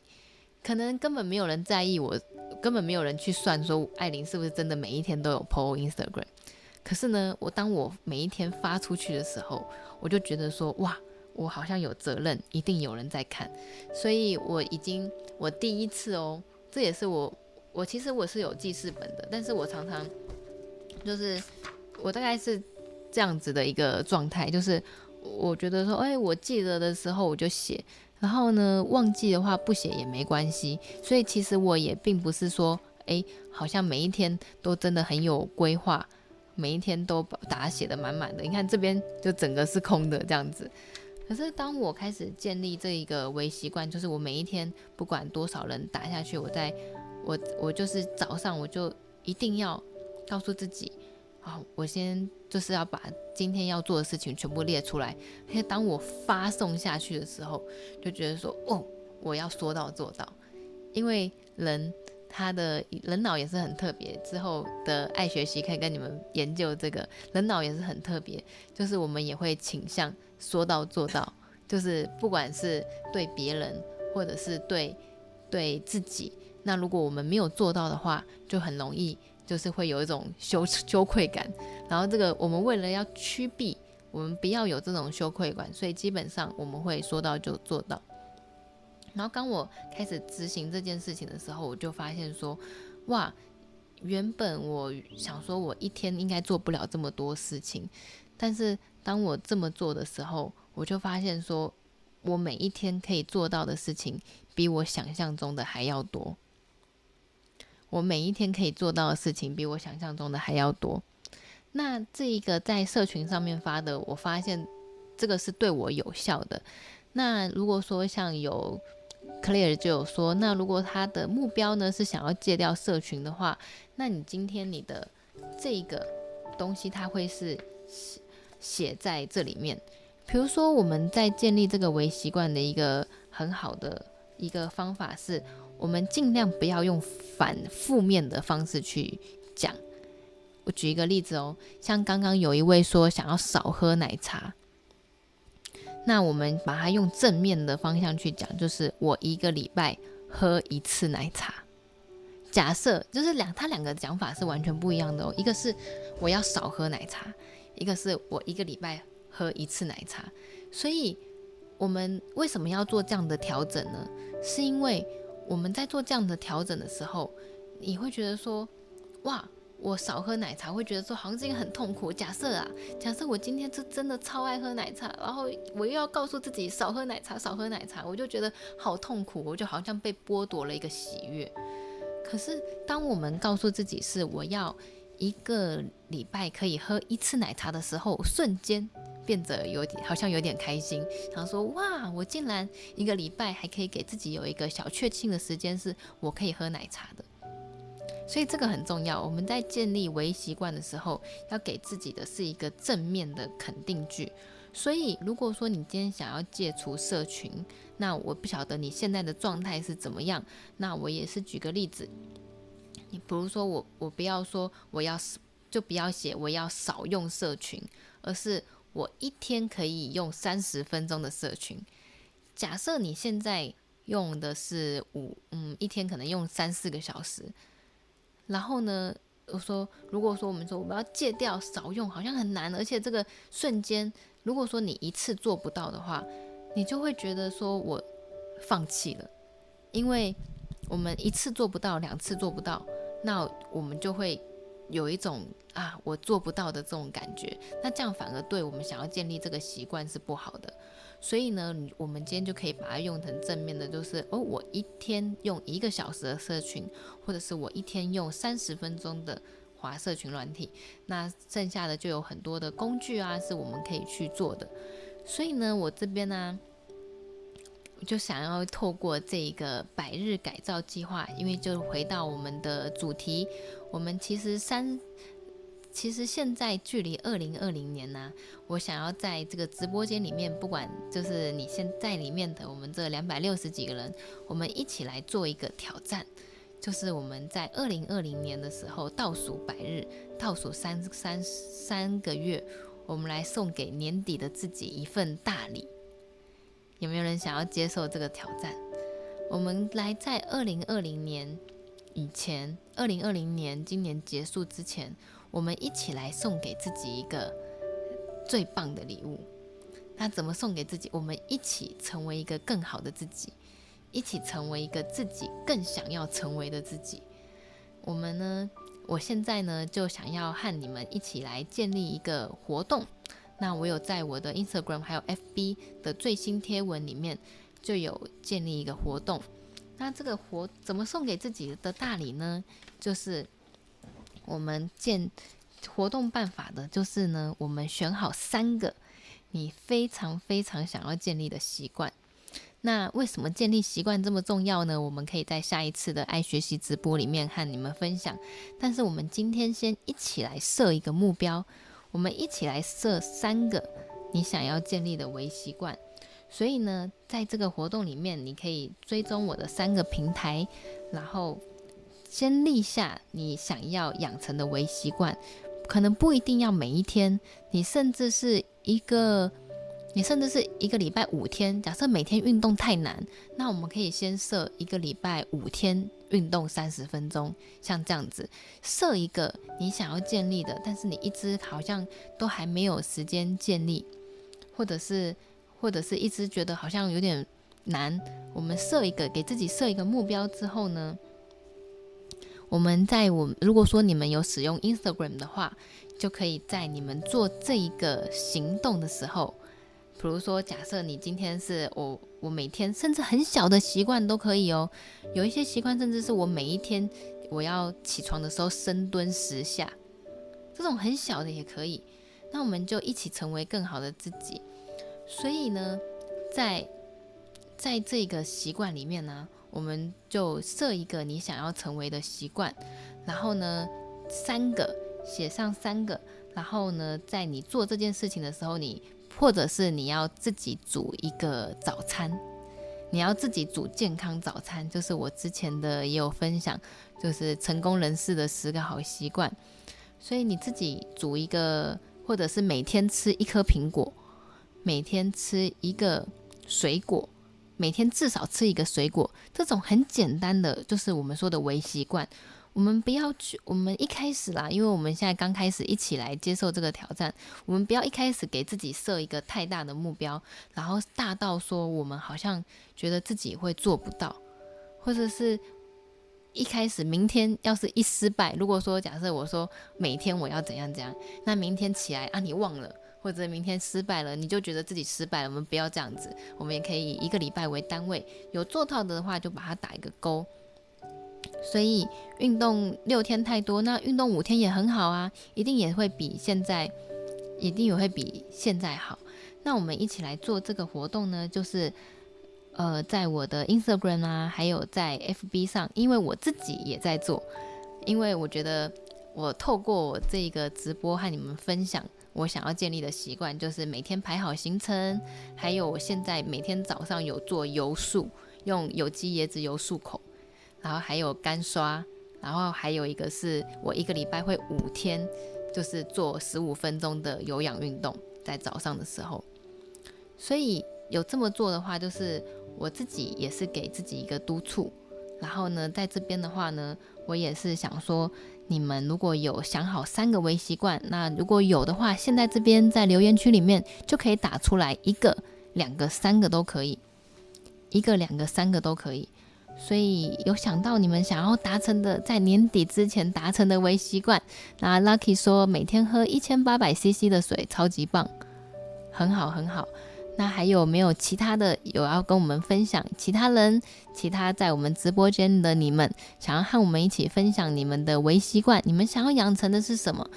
可能根本没有人在意我，根本没有人去算说艾琳是不是真的每一天都有 po Instagram。可是呢，我当我每一天发出去的时候，我就觉得说哇，我好像有责任，一定有人在看。所以我已经我第一次哦，这也是我我其实我是有记事本的，但是我常常就是我大概是这样子的一个状态，就是我觉得说，哎，我记得的时候我就写。然后呢，忘记的话不写也没关系。所以其实我也并不是说，哎，好像每一天都真的很有规划，每一天都把它写的满满的。你看这边就整个是空的这样子。可是当我开始建立这一个微习惯，就是我每一天不管多少人打下去，我在我我就是早上我就一定要告诉自己。我先就是要把今天要做的事情全部列出来。因为当我发送下去的时候，就觉得说，哦，我要说到做到。因为人他的人脑也是很特别，之后的爱学习可以跟你们研究这个人脑也是很特别，就是我们也会倾向说到做到，就是不管是对别人或者是对对自己，那如果我们没有做到的话，就很容易。就是会有一种羞羞愧感，然后这个我们为了要驱避，我们不要有这种羞愧感，所以基本上我们会说到就做到。然后当我开始执行这件事情的时候，我就发现说，哇，原本我想说我一天应该做不了这么多事情，但是当我这么做的时候，我就发现说我每一天可以做到的事情比我想象中的还要多。我每一天可以做到的事情比我想象中的还要多。那这一个在社群上面发的，我发现这个是对我有效的。那如果说像有 Claire 就有说，那如果他的目标呢是想要戒掉社群的话，那你今天你的这个东西，它会是写写在这里面。比如说我们在建立这个微习惯的一个很好的一个方法是。我们尽量不要用反负面的方式去讲。我举一个例子哦，像刚刚有一位说想要少喝奶茶，那我们把它用正面的方向去讲，就是我一个礼拜喝一次奶茶。假设就是两，他两个讲法是完全不一样的哦。一个是我要少喝奶茶，一个是我一个礼拜喝一次奶茶。所以，我们为什么要做这样的调整呢？是因为。我们在做这样的调整的时候，你会觉得说，哇，我少喝奶茶，会觉得说好像这个很痛苦。假设啊，假设我今天是真的超爱喝奶茶，然后我又要告诉自己少喝奶茶，少喝奶茶，我就觉得好痛苦，我就好像被剥夺了一个喜悦。可是当我们告诉自己是我要一个礼拜可以喝一次奶茶的时候，瞬间。变得有点好像有点开心，然后说哇，我竟然一个礼拜还可以给自己有一个小确幸的时间，是我可以喝奶茶的。所以这个很重要。我们在建立微习惯的时候，要给自己的是一个正面的肯定句。所以如果说你今天想要戒除社群，那我不晓得你现在的状态是怎么样。那我也是举个例子，你比如说我我不要说我要就不要写我要少用社群，而是。我一天可以用三十分钟的社群。假设你现在用的是五，嗯，一天可能用三四个小时。然后呢，我说，如果说我们说我们要戒掉少用，好像很难，而且这个瞬间，如果说你一次做不到的话，你就会觉得说我放弃了，因为我们一次做不到，两次做不到，那我们就会有一种啊我做不到的这种感觉，那这样反而对我们想要建立这个习惯是不好的。所以呢，我们今天就可以把它用成正面的，就是哦，我一天用一个小时的社群，或者是我一天用三十分钟的滑社群软体，那剩下的就有很多的工具啊，是我们可以去做的。所以呢，我这边呢、就想要透过这个百日改造计划，因为就回到我们的主题，我们其实三。其实现在距离二零二零年呢、我想要在这个直播间里面，不管就是你现在里面的我们这两百六十几个人，我们一起来做一个挑战，就是我们在二零二零年的时候倒数百日，倒数三三三个月，我们来送给年底的自己一份大礼。有没有人想要接受这个挑战？我们来在二零二零年以前，二零二零年今年结束之前。我们一起来送给自己一个最棒的礼物。那怎么送给自己？我们一起成为一个更好的自己，一起成为一个自己更想要成为的自己。我们呢，我现在呢就想要和你们一起来建立一个活动。那我有在我的 Instagram 还有 FB 的最新贴文里面就有建立一个活动。那这个活怎么送给自己的大礼呢？就是。我们建活动办法的就是呢，我们选好三个你非常非常想要建立的习惯。那为什么建立习惯这么重要呢？我们可以在下一次的爱学习直播里面和你们分享。但是我们今天先一起来设一个目标，我们一起来设三个你想要建立的微习惯。所以呢，在这个活动里面，你可以追踪我的三个平台，然后。先立下你想要养成的微习惯，可能不一定要每一天，你甚至是一个，你甚至是一个礼拜五天。假设每天运动太难，那我们可以先设一个礼拜五天运动三十分钟，像这样子设一个你想要建立的，但是你一直好像都还没有时间建立，或者是或者是一直觉得好像有点难。我们设一个给自己设一个目标之后呢，我们在我如果说你们有使用 Instagram 的话，就可以在你们做这一个行动的时候，比如说假设你今天是我我每天甚至很小的习惯都可以哦，有一些习惯甚至是我每一天我要起床的时候深蹲十下，这种很小的也可以。那我们就一起成为更好的自己。所以呢，在在这个习惯里面呢。我们就设一个你想要成为的习惯，然后呢，三个写上三个，然后呢，在你做这件事情的时候，你或者是你要自己煮一个早餐，你要自己煮健康早餐，就是我之前的也有分享，就是成功人士的十个好习惯，所以你自己煮一个，或者是每天吃一颗苹果，每天吃一个水果。每天至少吃一个水果，这种很简单的，就是我们说的微习惯。我们不要去，我们一开始啦，因为我们现在刚开始一起来接受这个挑战，我们不要一开始给自己设一个太大的目标，然后大到说我们好像觉得自己会做不到，或者是一开始明天要是一失败，如果说假设我说每天我要怎样怎样，那明天起来啊，你忘了。或者明天失败了，你就觉得自己失败了。我们不要这样子，我们也可以以一个礼拜为单位，有做到的话就把它打一个勾。所以运动六天太多，那运动五天也很好啊，一定也会比现在，一定也会比现在好。那我们一起来做这个活动呢，就是呃，在我的 Instagram 啊，还有在 FB 上，因为我自己也在做，因为我觉得我透过我这个直播和你们分享。我想要建立的习惯就是每天排好行程，还有我现在每天早上有做油漱，用有机椰子油漱口，然后还有干刷，然后还有一个是我一个礼拜会五天，就是做十五分钟的有氧运动，在早上的时候。所以有这么做的话，就是我自己也是给自己一个督促。然后呢，在这边的话呢，我也是想说。你们如果有想好三个微习惯，那如果有的话，现在这边在留言区里面就可以打出来一个、两个、三个都可以，一个、两个、三个都可以。所以有想到你们想要达成的，在年底之前达成的微习惯。那 Lucky 说每天喝一千八百 CC 的水，超级棒，很好很好。那还有没有其他的有要跟我们分享？其他人，其他在我们直播间的你们，想要和我们一起分享你们的微习惯，你们想要养成的是什么？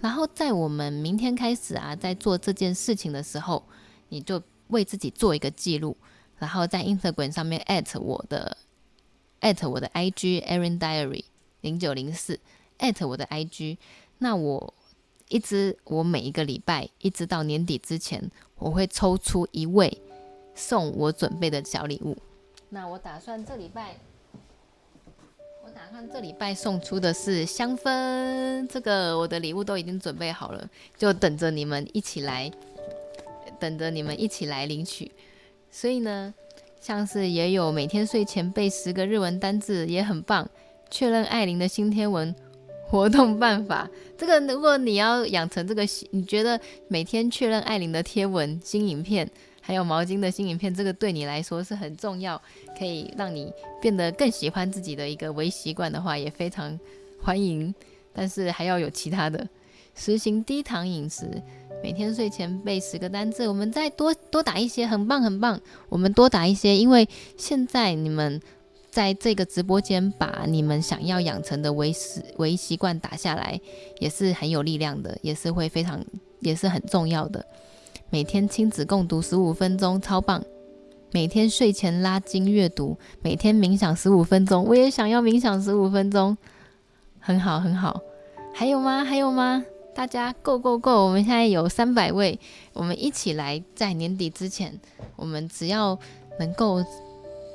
然后在我们明天开始啊，在做这件事情的时候，你就为自己做一个记录，然后在 Instagram 上面 at 我的艾特我的 IG Erin Diary 零九零四艾特我的 IG，那我。一直，我每一个礼拜，一直到年底之前，我会抽出一位送我准备的小礼物。那我打算这礼拜，我打算这礼拜送出的是香氛。这个我的礼物都已经准备好了，就等着你们一起来，等着你们一起来领取。所以呢，像是也有每天睡前背十个日文单字，也很棒。确认艾琳的新贴文。活动办法，这个如果你要养成这个，你觉得每天确认艾琳的贴文、新影片，还有毛巾的新影片，这个对你来说是很重要，可以让你变得更喜欢自己的一个微习惯的话，也非常欢迎。但是还要有其他的，实行低糖饮食，每天睡前背十个单字，我们再多多打一些，很棒很棒，我们多打一些，因为现在你们。在这个直播间，把你们想要养成的微习微习惯打下来，也是很有力量的，也是会非常，也是很重要的。每天亲子共读十五分钟，超棒！每天睡前拉筋阅读，每天冥想十五分钟，我也想要冥想十五分钟，很好很好。还有吗？还有吗？大家 go go go！我们现在有三百位，我们一起来，在年底之前，我们只要能够。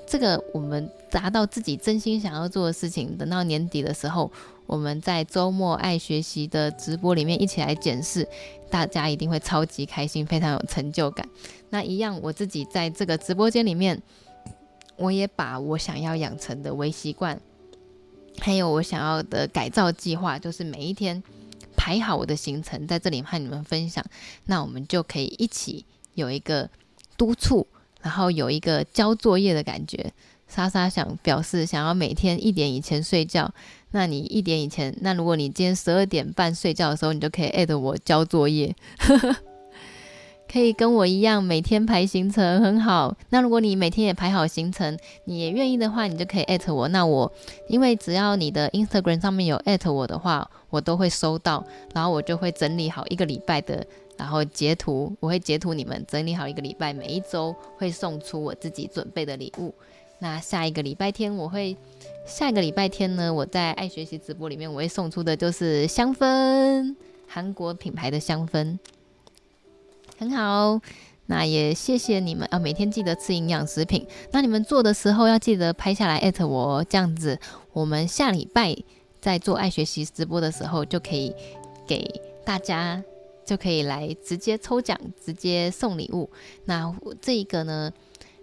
这个我们达到自己真心想要做的事情，等到年底的时候，我们在周末爱学习的直播里面一起来检视，大家一定会超级开心，非常有成就感。那一样，我自己在这个直播间里面，我也把我想要养成的微习惯，还有我想要的改造计划，就是每一天还好我的行程，在这里和你们分享。那我们就可以一起有一个督促。然后有一个交作业的感觉，莎莎想表示想要每天一点以前睡觉。那你一点以前，那如果你今天十二点半睡觉的时候，你就可以艾特我交作业，可以跟我一样每天排行程，很好。那如果你每天也排好行程，你也愿意的话，你就可以艾特我。那我因为只要你的 Instagram 上面有艾特我的话，我都会收到，然后我就会整理好一个礼拜的。然后截图，我会截图你们整理好一个礼拜，每一周会送出我自己准备的礼物。那下一个礼拜天，我会下一个礼拜天呢，我在爱学习直播里面，我会送出的就是香氛，韩国品牌的香氛，很好。那也谢谢你们啊，每天记得吃营养食品。那你们做的时候要记得拍下来艾特我，这样子我们下礼拜在做爱学习直播的时候就可以给大家。就可以来直接抽奖，直接送礼物。那这一个呢？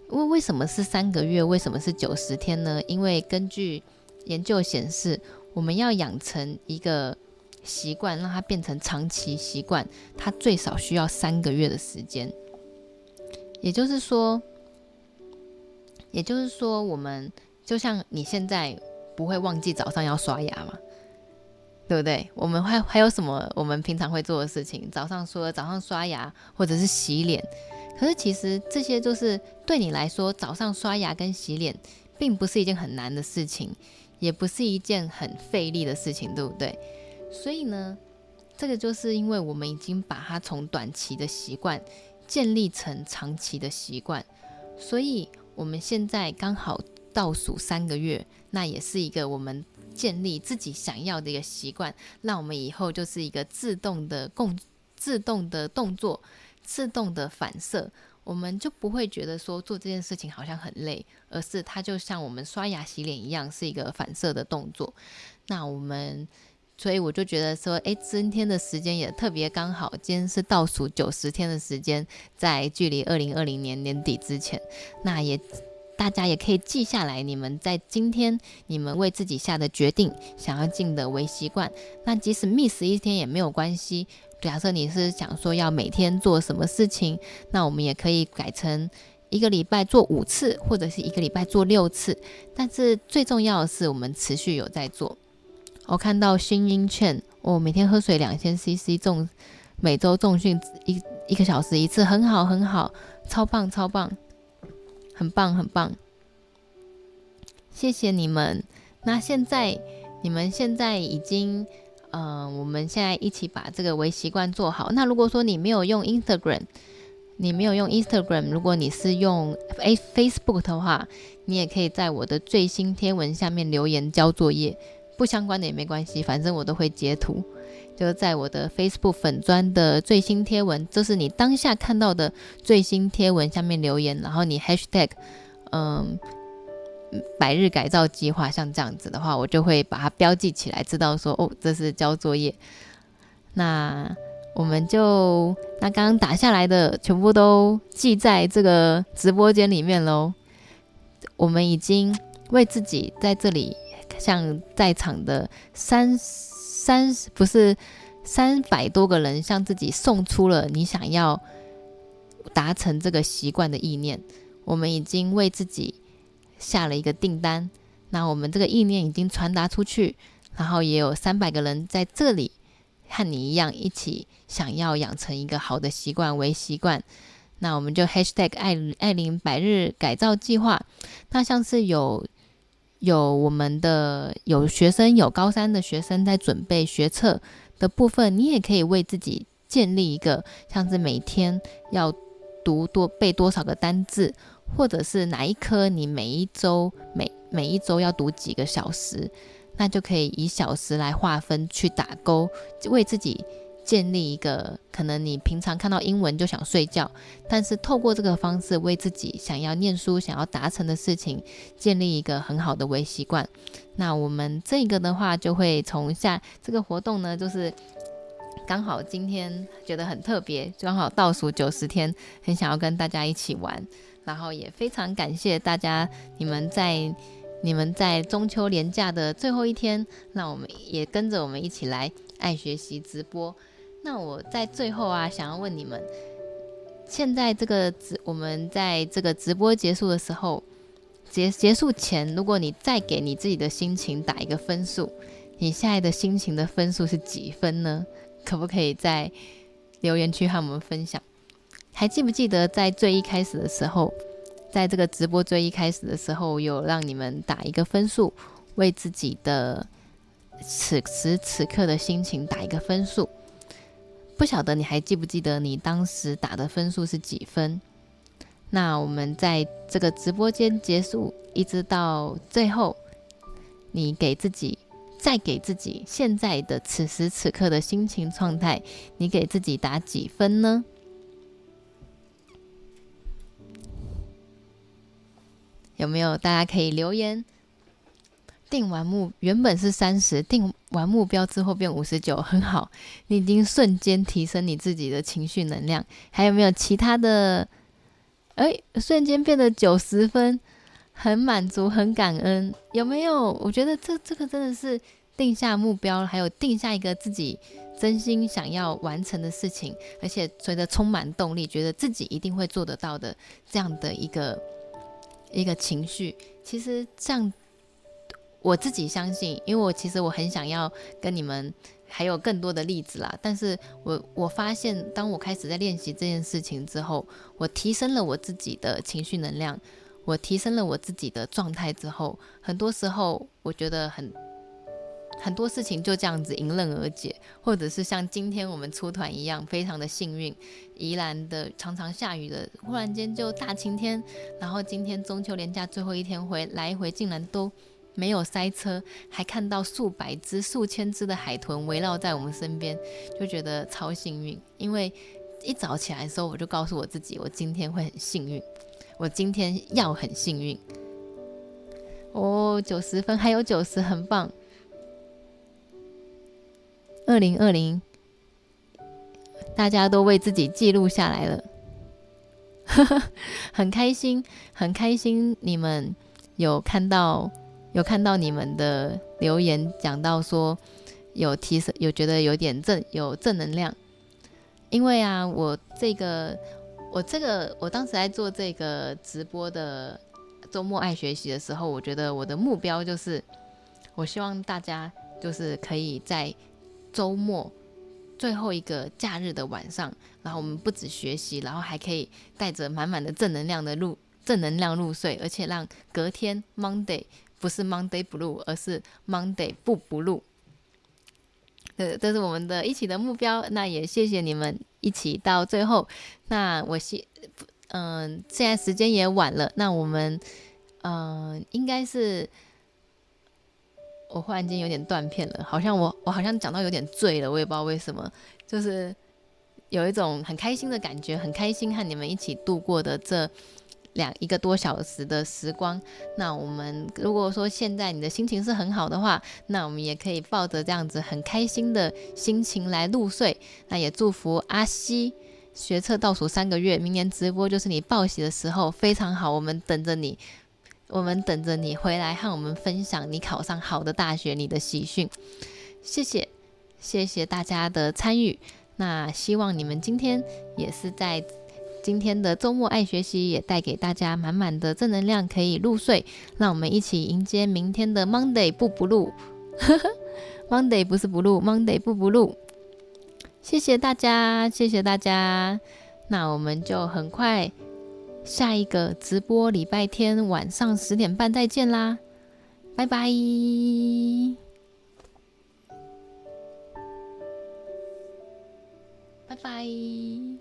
为为什么是三个月？为什么是九十天呢？因为根据研究显示，我们要养成一个习惯，让它变成长期习惯，它最少需要三个月的时间。也就是说，也就是说，我们就像你现在不会忘记早上要刷牙嘛。对不对？我们还还有什么我们平常会做的事情？早上说早上刷牙或者是洗脸，可是其实这些就是对你来说，早上刷牙跟洗脸并不是一件很难的事情，也不是一件很费力的事情，对不对？所以呢，这个就是因为我们已经把它从短期的习惯建立成长期的习惯，所以我们现在刚好倒数三个月，那也是一个我们。建立自己想要的一个习惯，那我们以后就是一个自动的共、自动的动作、自动的反射，我们就不会觉得说做这件事情好像很累，而是它就像我们刷牙洗脸一样，是一个反射的动作。那我们，所以我就觉得说，诶，今天的时间也特别刚好，今天是倒数九十天的时间，在距离二零二零年年底之前，那也。大家也可以记下来，你们在今天你们为自己下的决定，想要进的微习惯。那即使 miss 一天也没有关系。假设你是想说要每天做什么事情，那我们也可以改成一个礼拜做五次，或者是一个礼拜做六次，但是最重要的是我们持续有在做。我看到新英劝，我每天喝水两千 CC，重每周重训一一个小时一次，很好很好，超棒超棒，很棒很棒，谢谢你们。那现在你们现在已经，嗯、呃，我们现在一起把这个微习惯做好。那如果说你没有用 Instagram，你没有用 Instagram，如果你是用 Facebook 的话，你也可以在我的最新贴文下面留言交作业，不相关的也没关系，反正我都会截图，就在我的 Facebook 粉专的最新贴文，就是你当下看到的最新贴文下面留言，然后你 Hashtag，嗯，百日改造计划，像这样子的话，我就会把它标记起来，知道说哦，这是交作业。那。我们就那刚刚打下来的全部都记在这个直播间里面喽。我们已经为自己在这里，像在场的三三不是三百多个人，向自己送出了你想要达成这个习惯的意念。我们已经为自己下了一个订单，那我们这个意念已经传达出去，然后也有三百个人在这里。和你一样，一起想要养成一个好的习惯为习惯，那我们就 hashtag 艾艾琳百日改造计划。那像是有有我们的有学生有高三的学生在准备学测的部分，你也可以为自己建立一个，像是每天要读多背多少个单字，或者是哪一科你每一周每每一周要读几个小时。那就可以以小时来划分去打勾，为自己建立一个可能你平常看到英文就想睡觉，但是透过这个方式为自己想要念书、想要达成的事情建立一个很好的微习惯。那我们这个的话就会从下这个活动呢，就是刚好今天觉得很特别，刚好倒数九十天，很想要跟大家一起玩，然后也非常感谢大家你们在。你们在中秋连假的最后一天，那我们也跟着我们一起来爱学习直播。那我在最后啊，想要问你们，现在这个直，我们在这个直播结束的时候，结结束前，如果你再给你自己的心情打一个分数，你现在的心情的分数是几分呢？可不可以在留言区和我们分享？还记不记得在最一开始的时候？在这个直播最一开始的时候，有让你们打一个分数，为自己的此时此刻的心情打一个分数。不晓得你还记不记得你当时打的分数是几分？那我们在这个直播间结束，一直到最后，你给自己再给自己现在的此时此刻的心情状态，你给自己打几分呢？有没有？大家可以留言。定完目原本是三十，定完目标之后变五十九，很好。你已经瞬间提升你自己的情绪能量。还有没有其他的？哎，瞬间变得九十分，很满足，很感恩。有没有？我觉得这这个真的是定下目标，还有定下一个自己真心想要完成的事情，而且随着充满动力，觉得自己一定会做得到的这样的一个。一个情绪，其实像我自己相信，因为我其实我很想要跟你们还有更多的例子啦。但是我我发现，当我开始在练习这件事情之后，我提升了我自己的情绪能量，我提升了我自己的状态之后，很多时候我觉得很。很多事情就这样子迎刃而解，或者是像今天我们出团一样，非常的幸运。宜兰的常常下雨的，忽然间就大晴天。然后今天中秋连假最后一天回来回，竟然都没有塞车，还看到数百只、数千只的海豚围绕在我们身边，就觉得超幸运。因为一早起来的时候，我就告诉我自己，我今天会很幸运，我今天要很幸运。哦，九十分，还有九十，很棒。二零二零，大家都为自己记录下来了，很开心，很开心。你们有看到，有看到你们的留言，讲到说有提升，有觉得有点正，有正能量。因为啊，我这个我这个我当时在做这个直播的周末爱学习的时候，我觉得我的目标就是，我希望大家就是可以在周末最后一个假日的晚上，然后我们不止学习，然后还可以带着满满的正能量的入正能量入睡，而且让隔天 Monday 不是 Monday Blue，而是 Monday 不 Blue。对，这是我们的一起的目标。那也谢谢你们一起到最后。那我希，嗯、呃，现在时间也晚了。那我们，嗯、应该是我忽然间有点断片了，好像我我好像讲到有点醉了，我也不知道为什么，就是有一种很开心的感觉，很开心和你们一起度过的这。两一个多小时的时光，那我们如果说现在你的心情是很好的话，那我们也可以抱着这样子很开心的心情来入睡。那也祝福阿西学测倒数三个月，明年直播就是你报喜的时候，非常好，我们等着你，我们等着你回来和我们分享你考上好的大学，你的喜讯。谢谢，谢谢大家的参与。那希望你们今天也是在。今天的周末爱学习也带给大家满满的正能量，可以入睡。让我们一起迎接明天的 Monday 不不录，Monday 不是不录，Monday 不不录。谢谢大家，谢谢大家。那我们就很快下一个直播，礼拜天晚上十点半再见啦，拜拜，拜拜。